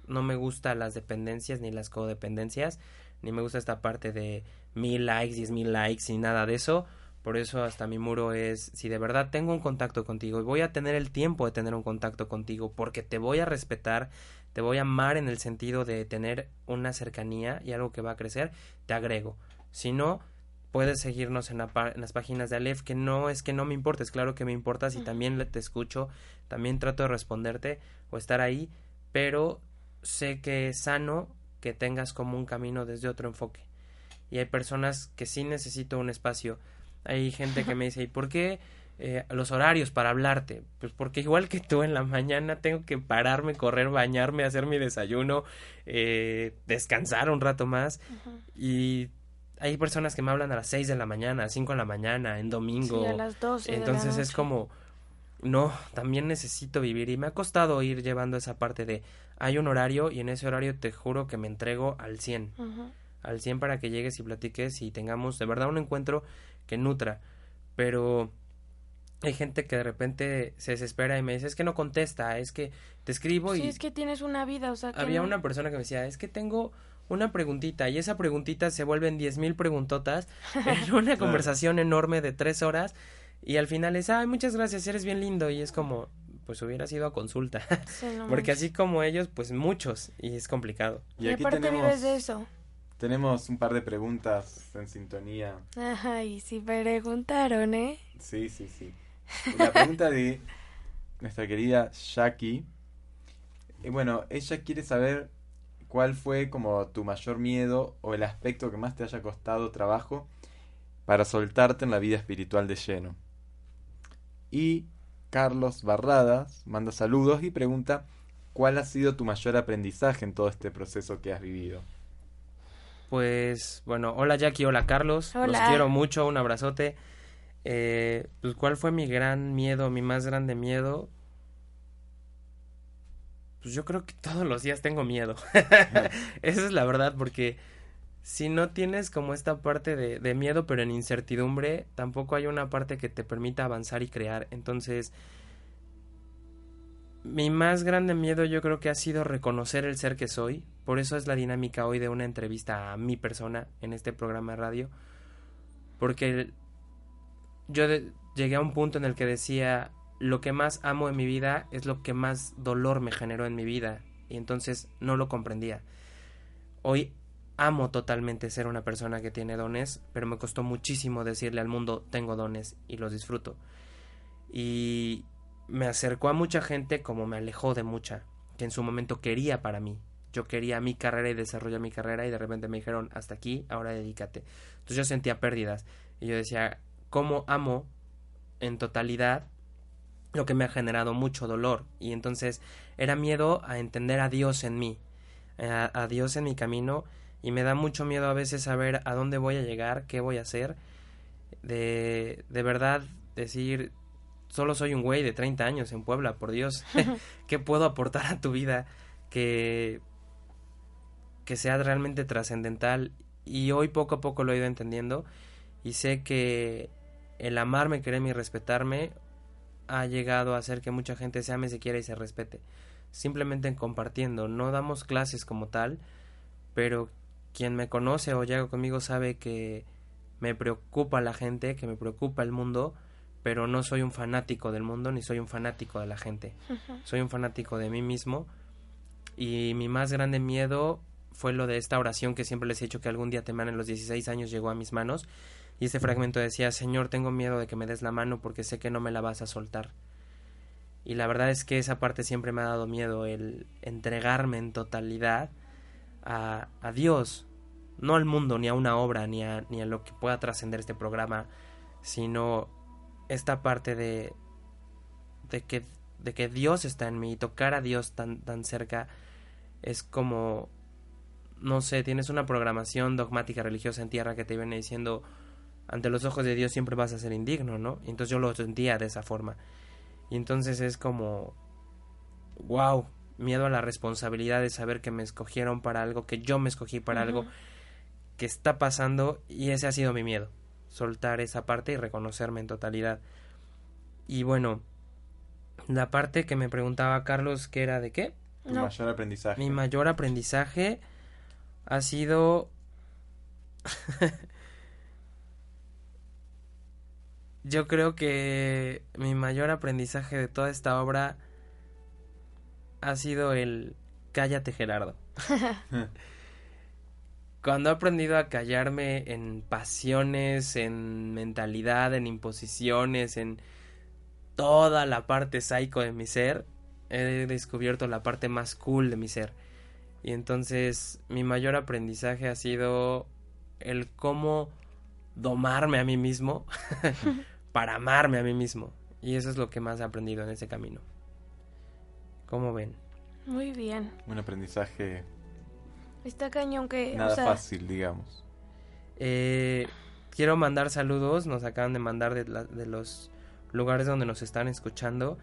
[SPEAKER 5] no me gustan las dependencias ni las codependencias, ni me gusta esta parte de mil likes, diez mil likes y nada de eso, por eso hasta mi muro es, si de verdad tengo un contacto contigo y voy a tener el tiempo de tener un contacto contigo porque te voy a respetar, te voy a amar en el sentido de tener una cercanía y algo que va a crecer, te agrego. Si no, puedes seguirnos en, en, las páginas de Aleph, que no es que no me importes, claro que me importas y también te escucho, también trato de responderte o estar ahí, pero sé que es sano que tengas como un camino desde otro enfoque. Y hay personas que sí necesito un espacio. Hay gente que me dice, ¿y por qué eh, los horarios para hablarte? Pues porque igual que tú en la mañana tengo que pararme, correr, bañarme, hacer mi desayuno, eh, descansar un rato más. Y hay personas que me hablan a las 6 de la mañana, a 5 de la mañana, en domingo.
[SPEAKER 4] Sí, a las 12
[SPEAKER 5] Entonces
[SPEAKER 4] de la
[SPEAKER 5] es como, no, también necesito vivir. Y me ha costado ir llevando esa parte de, hay un horario y en ese horario te juro que me entrego al 100.
[SPEAKER 4] Ujú.
[SPEAKER 5] Al 100 para que llegues y platiques y tengamos de verdad un encuentro que nutra. Pero hay gente que de repente se desespera y me dice, es que no contesta, es que te escribo
[SPEAKER 4] Sí,
[SPEAKER 5] y
[SPEAKER 4] es que tienes una vida, o sea, que
[SPEAKER 5] había
[SPEAKER 4] no-
[SPEAKER 5] una persona que me decía, es que tengo una preguntita y esa preguntita se vuelven diez mil preguntotas en una conversación enorme de tres horas y al final es, ay, muchas gracias, eres bien lindo y es como, pues hubieras ido a consulta.
[SPEAKER 4] Sí, no
[SPEAKER 5] Porque
[SPEAKER 4] manches.
[SPEAKER 5] así como ellos, pues muchos y es complicado.
[SPEAKER 4] Y, aparte vives de eso.
[SPEAKER 3] tenemos un par de preguntas en sintonía.
[SPEAKER 4] Ajá, y si preguntaron, ¿eh?
[SPEAKER 3] Sí, sí, sí. La pregunta de nuestra querida Jackie. Y bueno, ella quiere saber cuál fue como tu mayor miedo o el aspecto que más te haya costado trabajo para soltarte en la vida espiritual de lleno. Y Carlos Barradas manda saludos y pregunta cuál ha sido tu mayor aprendizaje en todo este proceso que has vivido.
[SPEAKER 5] Pues bueno, hola Jackie, hola Carlos, los
[SPEAKER 4] Hola.
[SPEAKER 5] quiero mucho, un abrazote. Eh, pues cuál fue mi gran miedo, mi más grande miedo. Pues yo creo que todos los días tengo miedo. Esa es la verdad, porque si no tienes como esta parte de, de miedo, pero en incertidumbre, tampoco hay una parte que te permita avanzar y crear. Entonces, mi más grande miedo yo creo que ha sido reconocer el ser que soy. Por eso es la dinámica hoy de una entrevista a mi persona en este programa de radio. Porque yo de- llegué a un punto en el que decía, lo que más amo en mi vida es lo que más dolor me generó en mi vida. Y entonces no lo comprendía. Hoy amo totalmente ser una persona que tiene dones, pero me costó muchísimo decirle al mundo, tengo dones y los disfruto. Y me acercó a mucha gente como me alejó de mucha, que en su momento quería para mí. Yo quería mi carrera y desarrollar mi carrera y de repente me dijeron, hasta aquí, ahora dedícate. Entonces yo sentía pérdidas y yo decía, ¿cómo amo en totalidad lo que me ha generado mucho dolor? Y entonces era miedo a entender a Dios en mí, a, a Dios en mi camino y me da mucho miedo a veces saber a dónde voy a llegar, qué voy a hacer, de, de verdad decir, solo soy un güey de 30 años en Puebla, por Dios, ¿qué puedo aportar a tu vida que, que sea realmente trascendental? Y hoy poco a poco lo he ido entendiendo y sé que el amarme, quererme y respetarme ha llegado a hacer que mucha gente se ame, se quiera y se respete. Simplemente en compartiendo, no damos clases como tal, pero quien me conoce o llega conmigo sabe que me preocupa la gente, que me preocupa el mundo, pero no soy un fanático del mundo ni soy un fanático de la gente. Soy un fanático de mí mismo y mi más grande miedo fue lo de esta oración que siempre les he dicho que algún día temerán en los 16 años llegó a mis manos y este fragmento decía, Señor, tengo miedo de que me des la mano porque sé que no me la vas a soltar. Y la verdad es que esa parte siempre me ha dado miedo, el entregarme en totalidad a, a Dios, no al mundo, ni a una obra, ni a, ni a lo que pueda trascender este programa, sino esta parte de, de, que, de que Dios está en mí y tocar a Dios tan, tan cerca es como, no sé, tienes una programación dogmática religiosa en tierra que te viene diciendo, ante los ojos de Dios siempre vas a ser indigno, ¿no? Y entonces yo lo sentía de esa forma. Y entonces es como, wow, miedo a la responsabilidad de saber que me escogieron para algo, que yo me escogí para algo que está pasando y ese ha sido mi miedo, soltar esa parte y reconocerme en totalidad. Y bueno, la parte que me preguntaba Carlos que era de qué?
[SPEAKER 4] No.
[SPEAKER 3] mayor aprendizaje.
[SPEAKER 5] Mi mayor aprendizaje ha sido Yo creo que mi mayor aprendizaje de toda esta obra ha sido el cállate Gerardo. cuando he aprendido a callarme en pasiones, en mentalidad, en imposiciones, en toda la parte psycho de mi ser, he descubierto la parte más cool de mi ser. Y entonces mi mayor aprendizaje ha sido el cómo domarme a mí mismo para amarme a mí mismo. Y eso es lo que más he aprendido en ese camino. ¿Cómo ven?
[SPEAKER 4] Muy bien.
[SPEAKER 3] Un aprendizaje
[SPEAKER 4] Está cañón que...
[SPEAKER 3] nada
[SPEAKER 4] o sea,
[SPEAKER 3] fácil, digamos.
[SPEAKER 5] Eh, quiero mandar saludos, nos acaban de mandar de, la- de los lugares donde nos están escuchando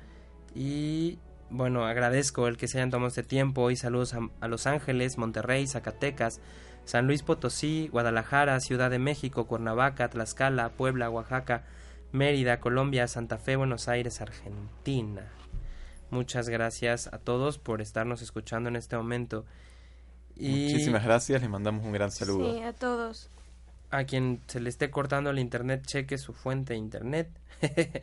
[SPEAKER 5] y bueno, agradezco el que se hayan tomado este tiempo y saludos a, a Los Ángeles, Monterrey, Zacatecas, San Luis Potosí, Guadalajara, Ciudad de México, Cuernavaca, Tlaxcala, Puebla, Oaxaca, Mérida, Colombia, Santa Fe, Buenos Aires, Argentina. Muchas gracias a todos por estarnos escuchando en este momento. Y
[SPEAKER 3] Muchísimas gracias, les mandamos un gran saludo.
[SPEAKER 4] Sí, a todos.
[SPEAKER 5] a quien se le esté cortando el internet, cheque su fuente de internet.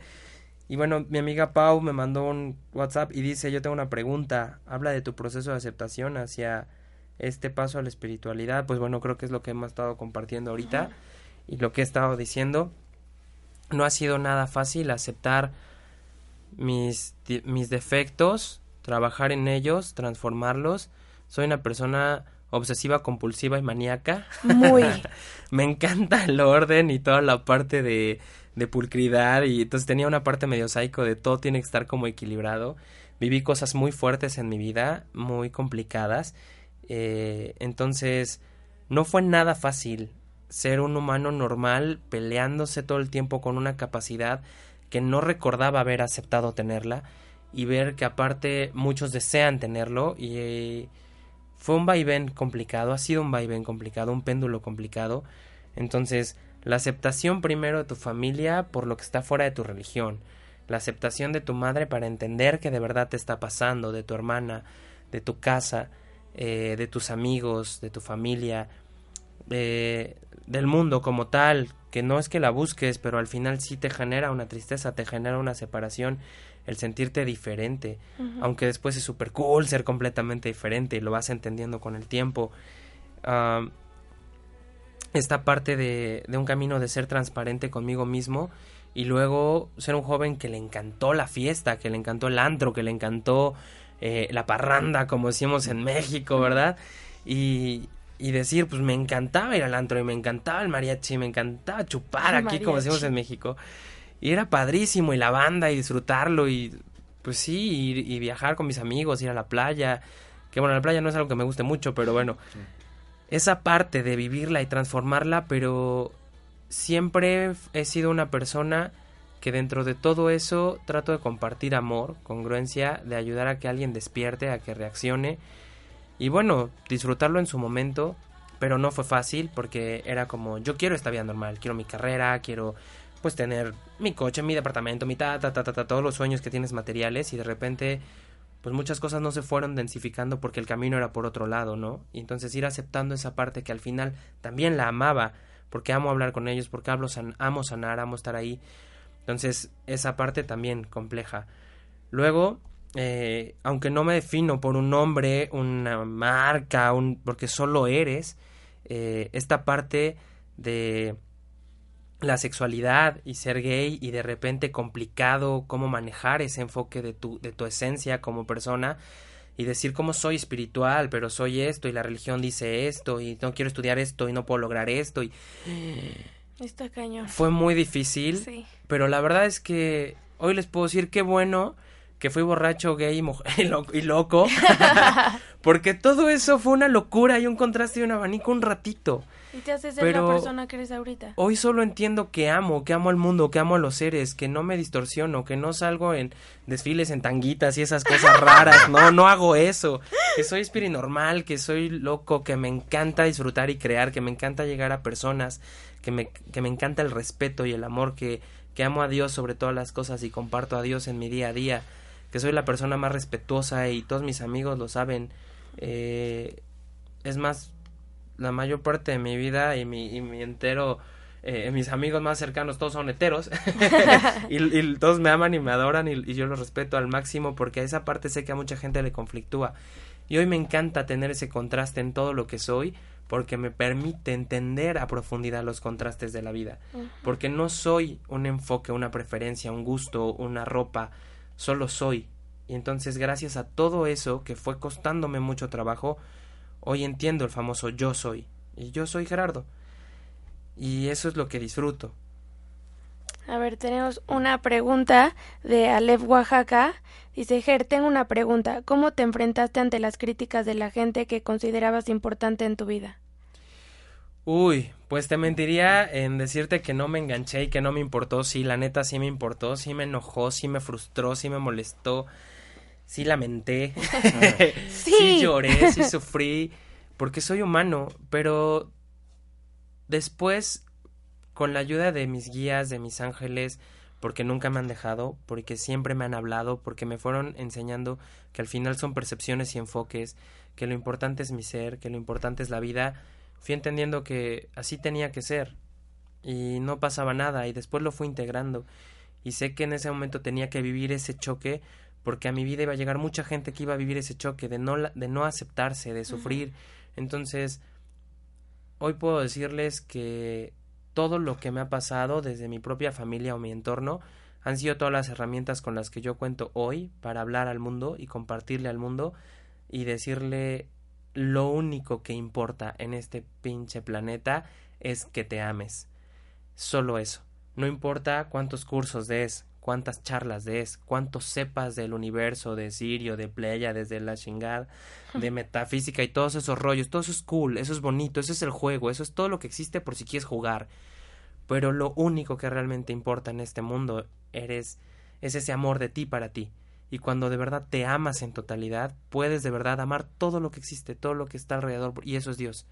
[SPEAKER 5] y bueno, mi amiga Pau me mandó un WhatsApp y dice, yo tengo una pregunta, habla de tu proceso de aceptación hacia este paso a la espiritualidad. Pues bueno, creo que es lo que hemos estado compartiendo ahorita y lo que he estado diciendo. No ha sido nada fácil aceptar mis, mis defectos, trabajar en ellos, transformarlos. Soy una persona obsesiva, compulsiva y maníaca.
[SPEAKER 4] Muy.
[SPEAKER 5] Me encanta el orden y toda la parte de, de pulcridad y entonces tenía una parte medio psycho de todo tiene que estar como equilibrado. Viví cosas muy fuertes en mi vida, muy complicadas. eh, entonces no fue nada fácil ser un humano normal peleándose todo el tiempo con una capacidad que no recordaba haber aceptado tenerla y ver que aparte muchos desean tenerlo y eh, fue un vaivén complicado, ha sido un vaivén complicado, un péndulo complicado. Entonces, la aceptación primero de tu familia por lo que está fuera de tu religión, la aceptación de tu madre para entender que de verdad te está pasando, de tu hermana, de tu casa, eh, de tus amigos, de tu familia, eh, del mundo como tal, que no es que la busques, pero al final sí te genera una tristeza, te genera una separación, el sentirte diferente, aunque después es súper cool ser completamente diferente y lo vas entendiendo con el tiempo. Esta parte de, de un camino de ser transparente conmigo mismo y luego ser un joven que le encantó la fiesta, que le encantó el antro, que le encantó eh, la parranda, como decimos en México, ¿verdad? Y, y decir, pues me encantaba ir al antro y me encantaba el mariachi, me encantaba chupar
[SPEAKER 4] El
[SPEAKER 5] aquí, como decimos en México. Y era padrísimo, y la banda, y disfrutarlo, y pues sí, y, y viajar con mis amigos, ir a la playa. Que bueno, la playa no es algo que me guste mucho, pero bueno, esa parte de vivirla y transformarla, pero siempre he sido una persona que dentro de todo eso trato de compartir amor, congruencia, de ayudar a que alguien despierte, a que reaccione y bueno, disfrutarlo en su momento, pero no fue fácil porque era como yo quiero esta vida normal, quiero mi carrera, quiero pues tener mi coche, mi departamento, mi ta ta ta ta, ta, todos los sueños que tienes materiales y de repente pues muchas cosas no se fueron densificando porque el camino era por otro lado, ¿no? Y entonces ir aceptando esa parte que al final también la amaba, porque amo hablar con ellos, porque hablo san- amo sanar, amo estar ahí. Entonces, esa parte también compleja. Luego, eh, aunque no me defino por un nombre, una marca, un, porque solo eres, eh, esta parte de la sexualidad y ser gay y de repente complicado cómo manejar ese enfoque de tu, de tu esencia como persona y decir cómo soy espiritual, pero soy esto y la religión dice esto y no quiero estudiar esto y no puedo lograr esto y
[SPEAKER 4] Está cañón.
[SPEAKER 5] fue muy difícil,
[SPEAKER 4] Sí.
[SPEAKER 5] pero la verdad es que hoy les puedo decir qué bueno que fui borracho, gay y, lo- y loco, porque todo eso fue una locura y un contraste y un abanico un ratito.
[SPEAKER 4] Y te haces ser la persona que eres ahorita.
[SPEAKER 5] Hoy solo entiendo que amo, que amo al mundo, que amo a los seres, que no me distorsiono, que no salgo en desfiles en tanguitas y esas cosas raras. No, no hago eso. Que soy espirinormal, que soy loco, que me encanta disfrutar y crear, que me encanta llegar a personas, que me, que me encanta el respeto y el amor, que, que amo a Dios sobre todas las cosas y comparto a Dios en mi día a día, que soy la persona más respetuosa y todos mis amigos lo saben. Eh, es más, la mayor parte de mi vida y mi, y mi entero, eh, mis amigos más cercanos, todos son heteros. y, y todos me aman y me adoran y, y yo los respeto al máximo porque a esa parte sé que a mucha gente le conflictúa. Y hoy me encanta tener ese contraste en todo lo que soy porque me permite entender a profundidad los contrastes de la vida. Porque no soy un enfoque, una preferencia, un gusto, una ropa, solo soy. Y entonces gracias a todo eso que fue costándome mucho trabajo, hoy entiendo el famoso yo soy. Y yo soy Gerardo. Y eso es lo que disfruto.
[SPEAKER 4] A ver, tenemos una pregunta de Alef Oaxaca. Dice, Ger, tengo una pregunta. ¿Cómo te enfrentaste ante las críticas de la gente que considerabas importante en tu vida?
[SPEAKER 5] Uy, pues te mentiría en decirte que no me enganché y que no me importó. Sí, la neta sí me importó, sí me enojó, sí me frustró, sí me molestó, sí lamenté, sí. sí lloré, sí sufrí, porque soy humano, pero después con la ayuda de mis guías, de mis ángeles, porque nunca me han dejado, porque siempre me han hablado, porque me fueron enseñando que al final son percepciones y enfoques, que lo importante es mi ser, que lo importante es la vida, fui entendiendo que así tenía que ser y no pasaba nada y después lo fui integrando y sé que en ese momento tenía que vivir ese choque porque a mi vida iba a llegar mucha gente que iba a vivir ese choque de no de no aceptarse, de sufrir. Entonces, hoy puedo decirles que todo lo que me ha pasado desde mi propia familia o mi entorno han sido todas las herramientas con las que yo cuento hoy para hablar al mundo y compartirle al mundo y decirle lo único que importa en este pinche planeta es que te ames. Solo eso. No importa cuántos cursos des, cuántas charlas des, cuánto sepas del universo, de Sirio, de Pleya, desde la chingada, de metafísica y todos esos rollos, todo eso es cool, eso es bonito, eso es el juego, eso es todo lo que existe por si quieres jugar. Pero lo único que realmente importa en este mundo eres es ese amor de ti para ti. Y cuando de verdad te amas en totalidad, puedes de verdad amar todo lo que existe, todo lo que está alrededor, y eso es Dios.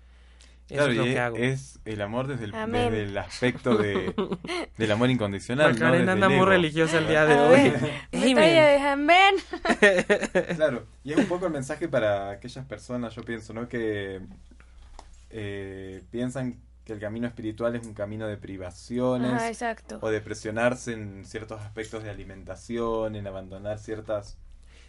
[SPEAKER 3] Eso es lo que hago. Es el amor desde el, desde el aspecto de, del amor incondicional.
[SPEAKER 5] ¿no? anda muy religiosa el día de hoy.
[SPEAKER 4] de amén.
[SPEAKER 3] claro, y es un poco el mensaje para aquellas personas, yo pienso, ¿no? Que eh, piensan que el camino espiritual es un camino de privaciones o de presionarse en ciertos aspectos de alimentación, en abandonar ciertas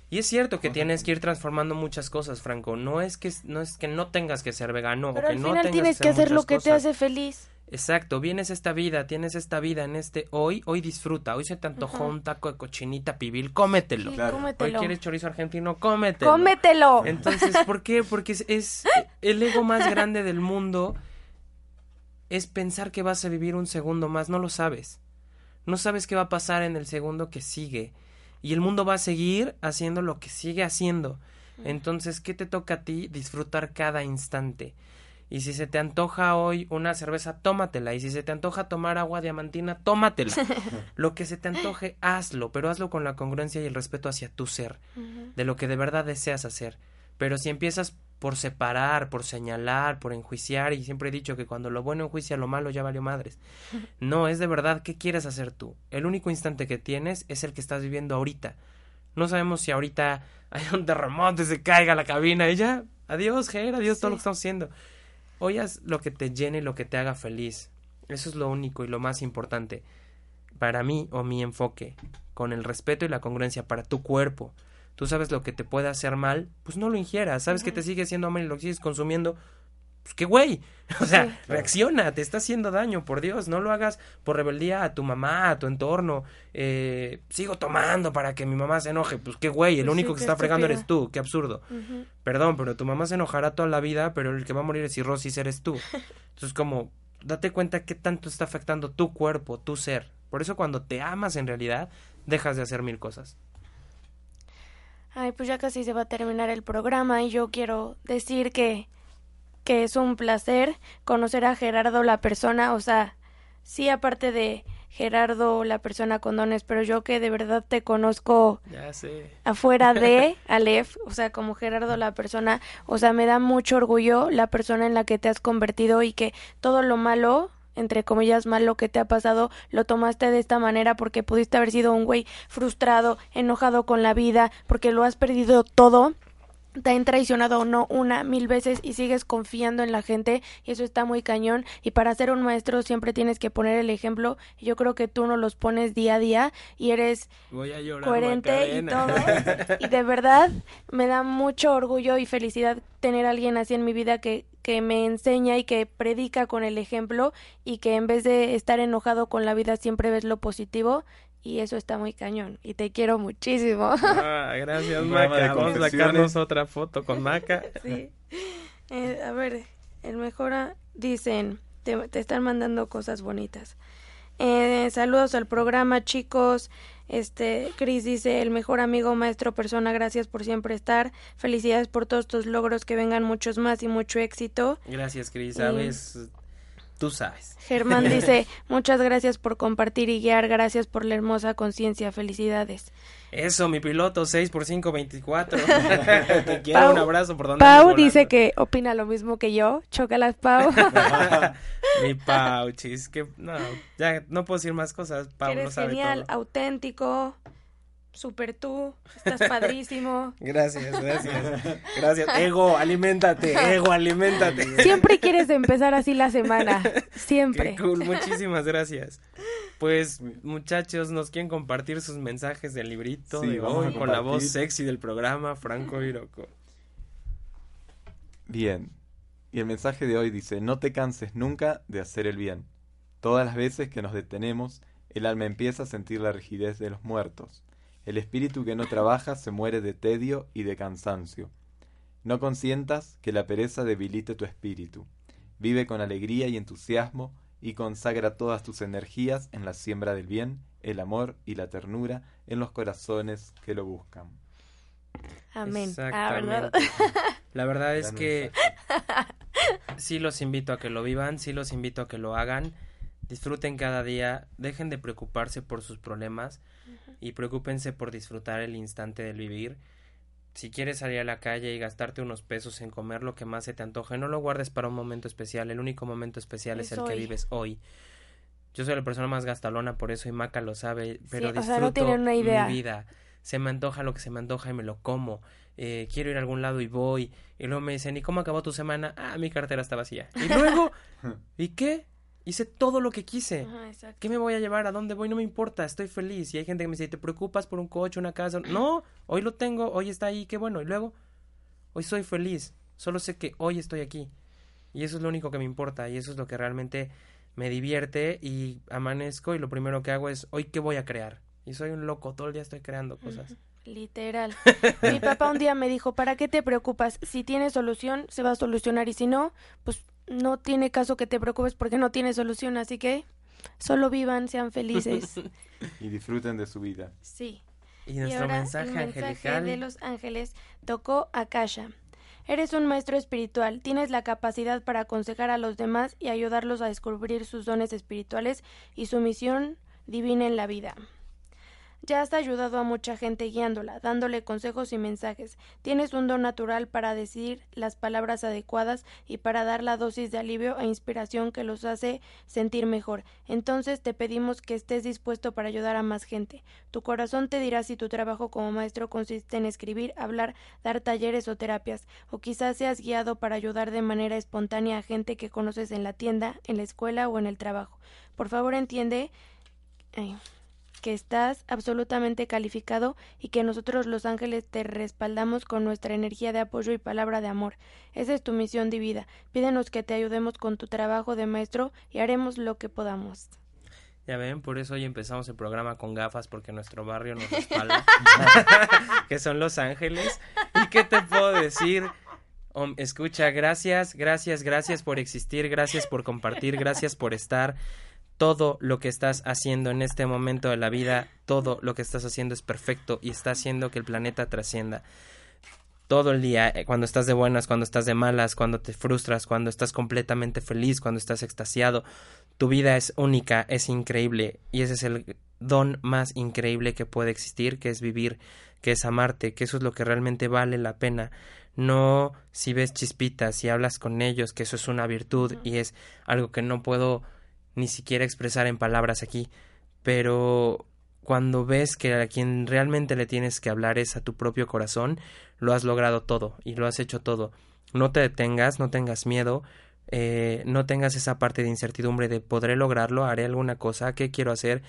[SPEAKER 5] y es cierto que tienes que ir transformando muchas cosas, Franco. No es que no es que no tengas que ser vegano
[SPEAKER 4] Pero
[SPEAKER 5] o que
[SPEAKER 4] al
[SPEAKER 5] no
[SPEAKER 4] final tienes que, hacer lo que te hace feliz.
[SPEAKER 5] Exacto, vienes esta vida, tienes esta vida en este hoy, hoy disfruta, hoy se te antojó un taco de cochinita pibil, cómetelo. Hoy quieres chorizo argentino, cómetelo.
[SPEAKER 4] Cómetelo.
[SPEAKER 5] Entonces, ¿por qué? Porque es, es el ego más grande del mundo es pensar que vas a vivir un segundo más, no lo sabes. No sabes qué va a pasar en el segundo que sigue. Y el mundo va a seguir haciendo lo que sigue haciendo. Entonces, ¿qué te toca a ti? Disfrutar cada instante. Y si se te antoja hoy una cerveza, tómatela. Y si se te antoja tomar agua diamantina, tómatela. lo que se te antoje, hazlo, pero hazlo con la congruencia y el respeto hacia tu ser, de lo que de verdad deseas hacer. Pero si empiezas por separar, por señalar, por enjuiciar, y siempre he dicho que cuando lo bueno enjuicia lo malo ya valió madres. No, es de verdad, ¿qué quieres hacer tú? El único instante que tienes es el que estás viviendo ahorita. No sabemos si ahorita hay un terremoto y se caiga la cabina y ya, adiós, Ger, adiós todo lo que estamos haciendo. Hoy haz lo que te llene y lo que te haga feliz. Eso es lo único y lo más importante. Para mí o mi enfoque, con el respeto y la congruencia para tu cuerpo, tú sabes lo que te puede hacer mal, pues no lo ingieras. Sabes que te sigue haciendo mal y lo sigues consumiendo, pues qué güey. O sea, reacciona, te está haciendo daño, por Dios. No lo hagas por rebeldía a tu mamá, a tu entorno. Eh, sigo tomando para que mi mamá se enoje. Pues qué güey, el pues único que está fregando eres tú, qué absurdo. Perdón, pero tu mamá se enojará toda la vida, pero el que va a morir es cirrosis eres tú. Entonces, como, date cuenta qué tanto está afectando tu cuerpo, tu ser. Por eso cuando te amas en realidad, dejas de hacer mil cosas.
[SPEAKER 4] Ay, pues ya casi se va a terminar el programa y yo quiero decir que, que es un placer conocer a Gerardo la persona, o sea, sí aparte de Gerardo la persona con dones, pero yo que de verdad te conozco
[SPEAKER 5] ya sé.
[SPEAKER 4] afuera de Aleph, o sea, como Gerardo la persona, o sea, me da mucho orgullo la persona en la que te has convertido y que todo lo malo entre comillas, mal lo que te ha pasado, lo tomaste de esta manera porque pudiste haber sido un güey frustrado, enojado con la vida, porque lo has perdido todo te han traicionado o no una, mil veces y sigues confiando en la gente y eso está muy cañón. Y para ser un maestro siempre tienes que poner el ejemplo y yo creo que tú no los pones día a día y eres coherente y todo. Y de verdad me da mucho orgullo y felicidad tener a alguien así en mi vida que, que me enseña y que predica con el ejemplo y que en vez de estar enojado con la vida siempre ves lo positivo y eso está muy cañón y te quiero muchísimo.
[SPEAKER 5] Ah, gracias Maca. Vamos a sacarnos otra foto con Maca.
[SPEAKER 4] sí. Eh, a ver, el mejora dicen, te, están mandando cosas bonitas. Eh, saludos al programa, chicos. Este, Chris dice, el mejor amigo, maestro, persona, gracias por siempre estar. Felicidades por todos tus logros, que vengan muchos más y mucho éxito.
[SPEAKER 5] Gracias, Chris. Sabes, Tú sabes.
[SPEAKER 4] Germán dice, muchas gracias por compartir y guiar, gracias por la hermosa conciencia, felicidades.
[SPEAKER 5] Eso, mi piloto, 6 por 5, 24. Te quiero, un abrazo por donde
[SPEAKER 4] Pau dice que opina lo mismo que yo, chócalas, Pau.
[SPEAKER 5] mi Pau, chis, que no, ya no puedo decir más cosas, Pau
[SPEAKER 4] Eres
[SPEAKER 5] lo sabe
[SPEAKER 4] genial, auténtico, super tú, estás padrísimo.
[SPEAKER 5] Gracias, gracias. Gracias. Ego, aliméntate, ego, aliméntate.
[SPEAKER 4] Siempre quieres empezar así la semana, siempre.
[SPEAKER 5] Qué cool, muchísimas gracias. Pues muchachos, nos quieren compartir sus mensajes del librito de hoy con la voz sexy del programa, Franco Iroco.
[SPEAKER 3] Bien. Y el mensaje de hoy dice, no te canses nunca de hacer el bien. Todas las veces que nos detenemos, el alma empieza a sentir la rigidez de los muertos el espíritu que no trabaja se muere de tedio y de cansancio. No consientas que la pereza debilite tu espíritu. Vive con alegría y entusiasmo y consagra todas tus energías en la siembra del bien, el amor y la ternura en los corazones que lo buscan.
[SPEAKER 4] Amén.
[SPEAKER 5] Exactamente. La verdad es que sí los invito a que lo vivan, sí los invito a que lo hagan. Disfruten cada día, dejen de preocuparse por sus problemas y preocúpense por disfrutar el instante del vivir. Si quieres salir a la calle y gastarte unos pesos en comer lo que más se te antoje, no lo guardes para un momento especial. El único momento especial es, el que vives hoy. Yo soy la persona más gastalona, por eso y Maca lo sabe, pero disfruto mi vida. Se me antoja lo que se me antoja y me lo como. Eh, quiero ir a algún lado y voy. Y luego me dicen, ¿y cómo acabó tu semana? Ah, mi cartera está vacía. Y luego, ¿y qué? Hice todo lo que quise. ¿Qué me voy a llevar? ¿A dónde voy? No me importa, estoy feliz. Y hay gente que me dice, ¿te preocupas por un coche, una casa? No, hoy lo tengo, hoy está ahí, qué bueno. Y luego, hoy soy feliz. Solo sé que hoy estoy aquí. Y eso es lo único que me importa. Y eso es lo que realmente me divierte. Y amanezco y lo primero que hago es, hoy qué voy a crear. Y soy un loco, todo el día estoy creando cosas.
[SPEAKER 4] Literal. Mi papá un día me dijo, ¿para qué te preocupas? Si tiene solución, se va a solucionar. Y si no, pues no tiene caso que te preocupes porque no tiene solución, así que solo vivan, sean felices.
[SPEAKER 3] y disfruten de su vida.
[SPEAKER 4] Sí.
[SPEAKER 5] Y nuestro mensaje, el mensaje
[SPEAKER 4] de los ángeles tocó a Kasha. Eres un maestro espiritual, tienes la capacidad para aconsejar a los demás y ayudarlos a descubrir sus dones espirituales y su misión divina en la vida. Ya has ayudado a mucha gente guiándola, dándole consejos y mensajes. Tienes un don natural para decir las palabras adecuadas y para dar la dosis de alivio e inspiración que los hace sentir mejor. Entonces te pedimos que estés dispuesto para ayudar a más gente. Tu corazón te dirá si tu trabajo como maestro consiste en escribir, hablar, dar talleres o terapias, o quizás seas guiado para ayudar de manera espontánea a gente que conoces en la tienda, en la escuela o en el trabajo. Por favor entiende que estás absolutamente calificado y que nosotros los ángeles te respaldamos con nuestra energía de apoyo y palabra de amor. Esa es tu misión de vida. Pídenos que te ayudemos con tu trabajo de maestro y haremos lo que podamos.
[SPEAKER 5] Ya ven, por eso hoy empezamos el programa con gafas porque nuestro barrio nos respalda, que son Los Ángeles. ¿Y qué te puedo decir? escucha, gracias, gracias, gracias por existir, gracias por compartir, gracias por estar todo lo que estás haciendo en este momento de la vida, todo lo que estás haciendo es perfecto y está haciendo que el planeta trascienda. Todo el día, eh, cuando estás de buenas, cuando estás de malas, cuando te frustras, cuando estás completamente feliz, cuando estás extasiado, tu vida es única, es increíble y ese es el don más increíble que puede existir, que es vivir, que es amarte, que eso es lo que realmente vale la pena. No si ves chispitas y hablas con ellos, que eso es una virtud y es algo que no puedo ni siquiera expresar en palabras aquí, pero cuando ves que a quien realmente le tienes que hablar es a tu propio corazón, lo has logrado todo y lo has hecho todo. No te detengas, no tengas miedo, eh, no tengas esa parte de incertidumbre de podré lograrlo, haré alguna cosa, ¿qué quiero hacer?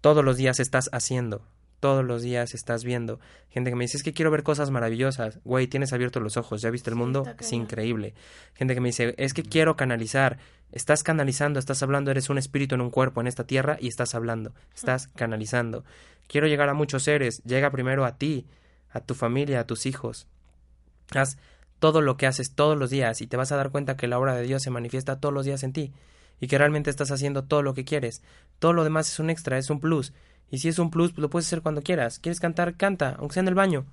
[SPEAKER 5] Todos los días estás haciendo, todos los días estás viendo. Gente que me dice, es que quiero ver cosas maravillosas. Güey, tienes abiertos los ojos, ya viste el mundo, es increíble. Gente que me dice, es que quiero canalizar. Estás canalizando, estás hablando, eres un espíritu en un cuerpo en esta tierra y estás hablando, estás canalizando. Quiero llegar a muchos seres, llega primero a ti, a tu familia, a tus hijos. Haz todo lo que haces todos los días y te vas a dar cuenta que la obra de Dios se manifiesta todos los días en ti y que realmente estás haciendo todo lo que quieres. Todo lo demás es un extra, es un plus. Y si es un plus, lo puedes hacer cuando quieras. ¿Quieres cantar? Canta, aunque sea en el baño.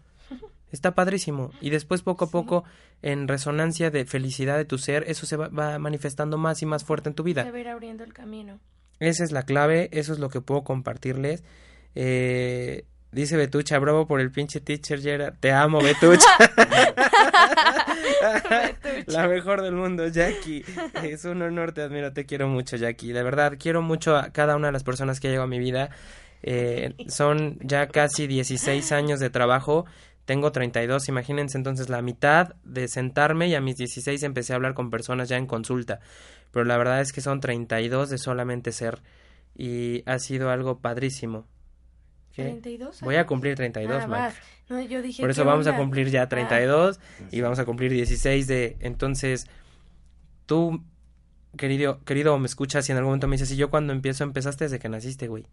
[SPEAKER 5] Está padrísimo. Y después, poco a poco, en resonancia de felicidad de tu ser, eso se va, manifestando más y más fuerte en tu vida.
[SPEAKER 4] Se va a ir abriendo el camino.
[SPEAKER 5] Esa es la clave, eso es lo que puedo compartirles. Eh, dice Betucha, bravo por el pinche teacher Gerard. Te amo, Betucha. la mejor del mundo, Jackie. Es un honor, te admiro, te quiero mucho, Jackie. De verdad, quiero mucho a cada una de las personas que llegado a mi vida. Eh, son ya casi 16 años de trabajo. Tengo 32, imagínense entonces la mitad de sentarme y a mis 16 empecé a hablar con personas ya en consulta. Pero la verdad es que son 32 de solamente ser y ha sido algo padrísimo.
[SPEAKER 4] ¿32?
[SPEAKER 5] Voy a cumplir 32,
[SPEAKER 4] ah, no, yo dije,
[SPEAKER 5] Por eso vamos a cumplir ya 32 ah. y vamos a cumplir 16 de... Entonces, tú, querido, querido, me escuchas y en algún momento me dices, si yo cuando empiezo, empezaste desde que naciste, güey.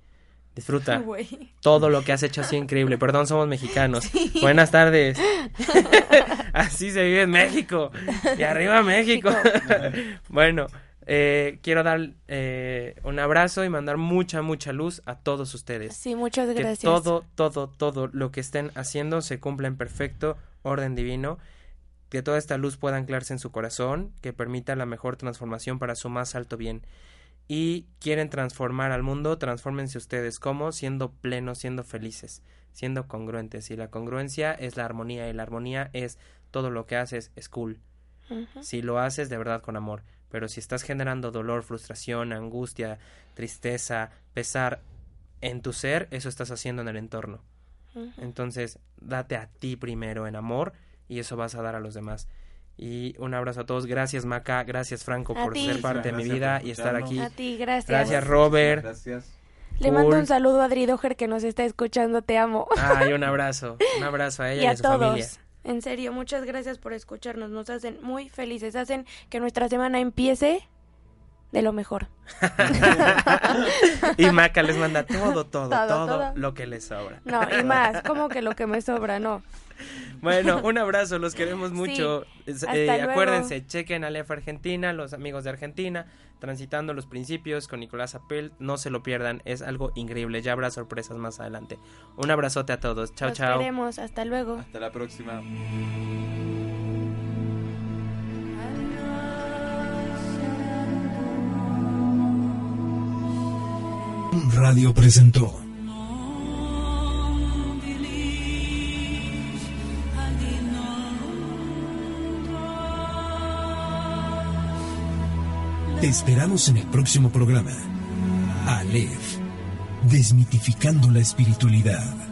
[SPEAKER 5] Disfruta. Todo lo que has hecho ha sido increíble. Perdón, somos mexicanos. Buenas tardes. Así se vive en México. Y arriba México. bueno, eh, quiero dar eh, un abrazo y mandar mucha, mucha luz a todos ustedes.
[SPEAKER 4] Sí, muchas gracias.
[SPEAKER 5] Que todo, todo, todo lo que estén haciendo se cumpla en perfecto orden divino. Que toda esta luz pueda anclarse en su corazón, que permita la mejor transformación para su más alto bien y quieren transformar al mundo, transfórmense ustedes como siendo plenos, siendo felices, siendo congruentes. Y la congruencia es la armonía y la armonía es todo lo que haces es cool. Si lo haces de verdad con amor. Pero si estás generando dolor, frustración, angustia, tristeza, pesar en tu ser, eso estás haciendo en el entorno. Entonces, date a ti primero en amor y eso vas a dar a los demás. Y un abrazo a todos. Gracias, Maca. Gracias, Franco, por ser parte de mi vida y estar aquí.
[SPEAKER 4] A ti, gracias.
[SPEAKER 5] Gracias, Robert.
[SPEAKER 3] Gracias.
[SPEAKER 4] Le mando un saludo a Adri Doher que nos está escuchando. Te amo.
[SPEAKER 5] Ay, un abrazo. Un abrazo a ella y, a, su todos. familia.
[SPEAKER 4] En serio, muchas gracias por escucharnos. Nos hacen muy felices. Hacen que nuestra semana empiece de lo mejor.
[SPEAKER 5] y Maca les manda todo, todo, todo, lo que les sobra.
[SPEAKER 4] No, y más, como que lo que me sobra, no.
[SPEAKER 5] Bueno, un abrazo, los queremos mucho. Eh, acuérdense, chequen a Lef Argentina, los amigos de Argentina, transitando los principios con Nicolás Apel, no se lo pierdan, es algo increíble, ya habrá sorpresas más adelante. Un abrazote a todos, chao, chao.
[SPEAKER 4] Nos queremos, hasta luego.
[SPEAKER 3] Hasta la próxima.
[SPEAKER 1] Radio presentó Te esperamos en el próximo programa. Aleph, desmitificando la espiritualidad.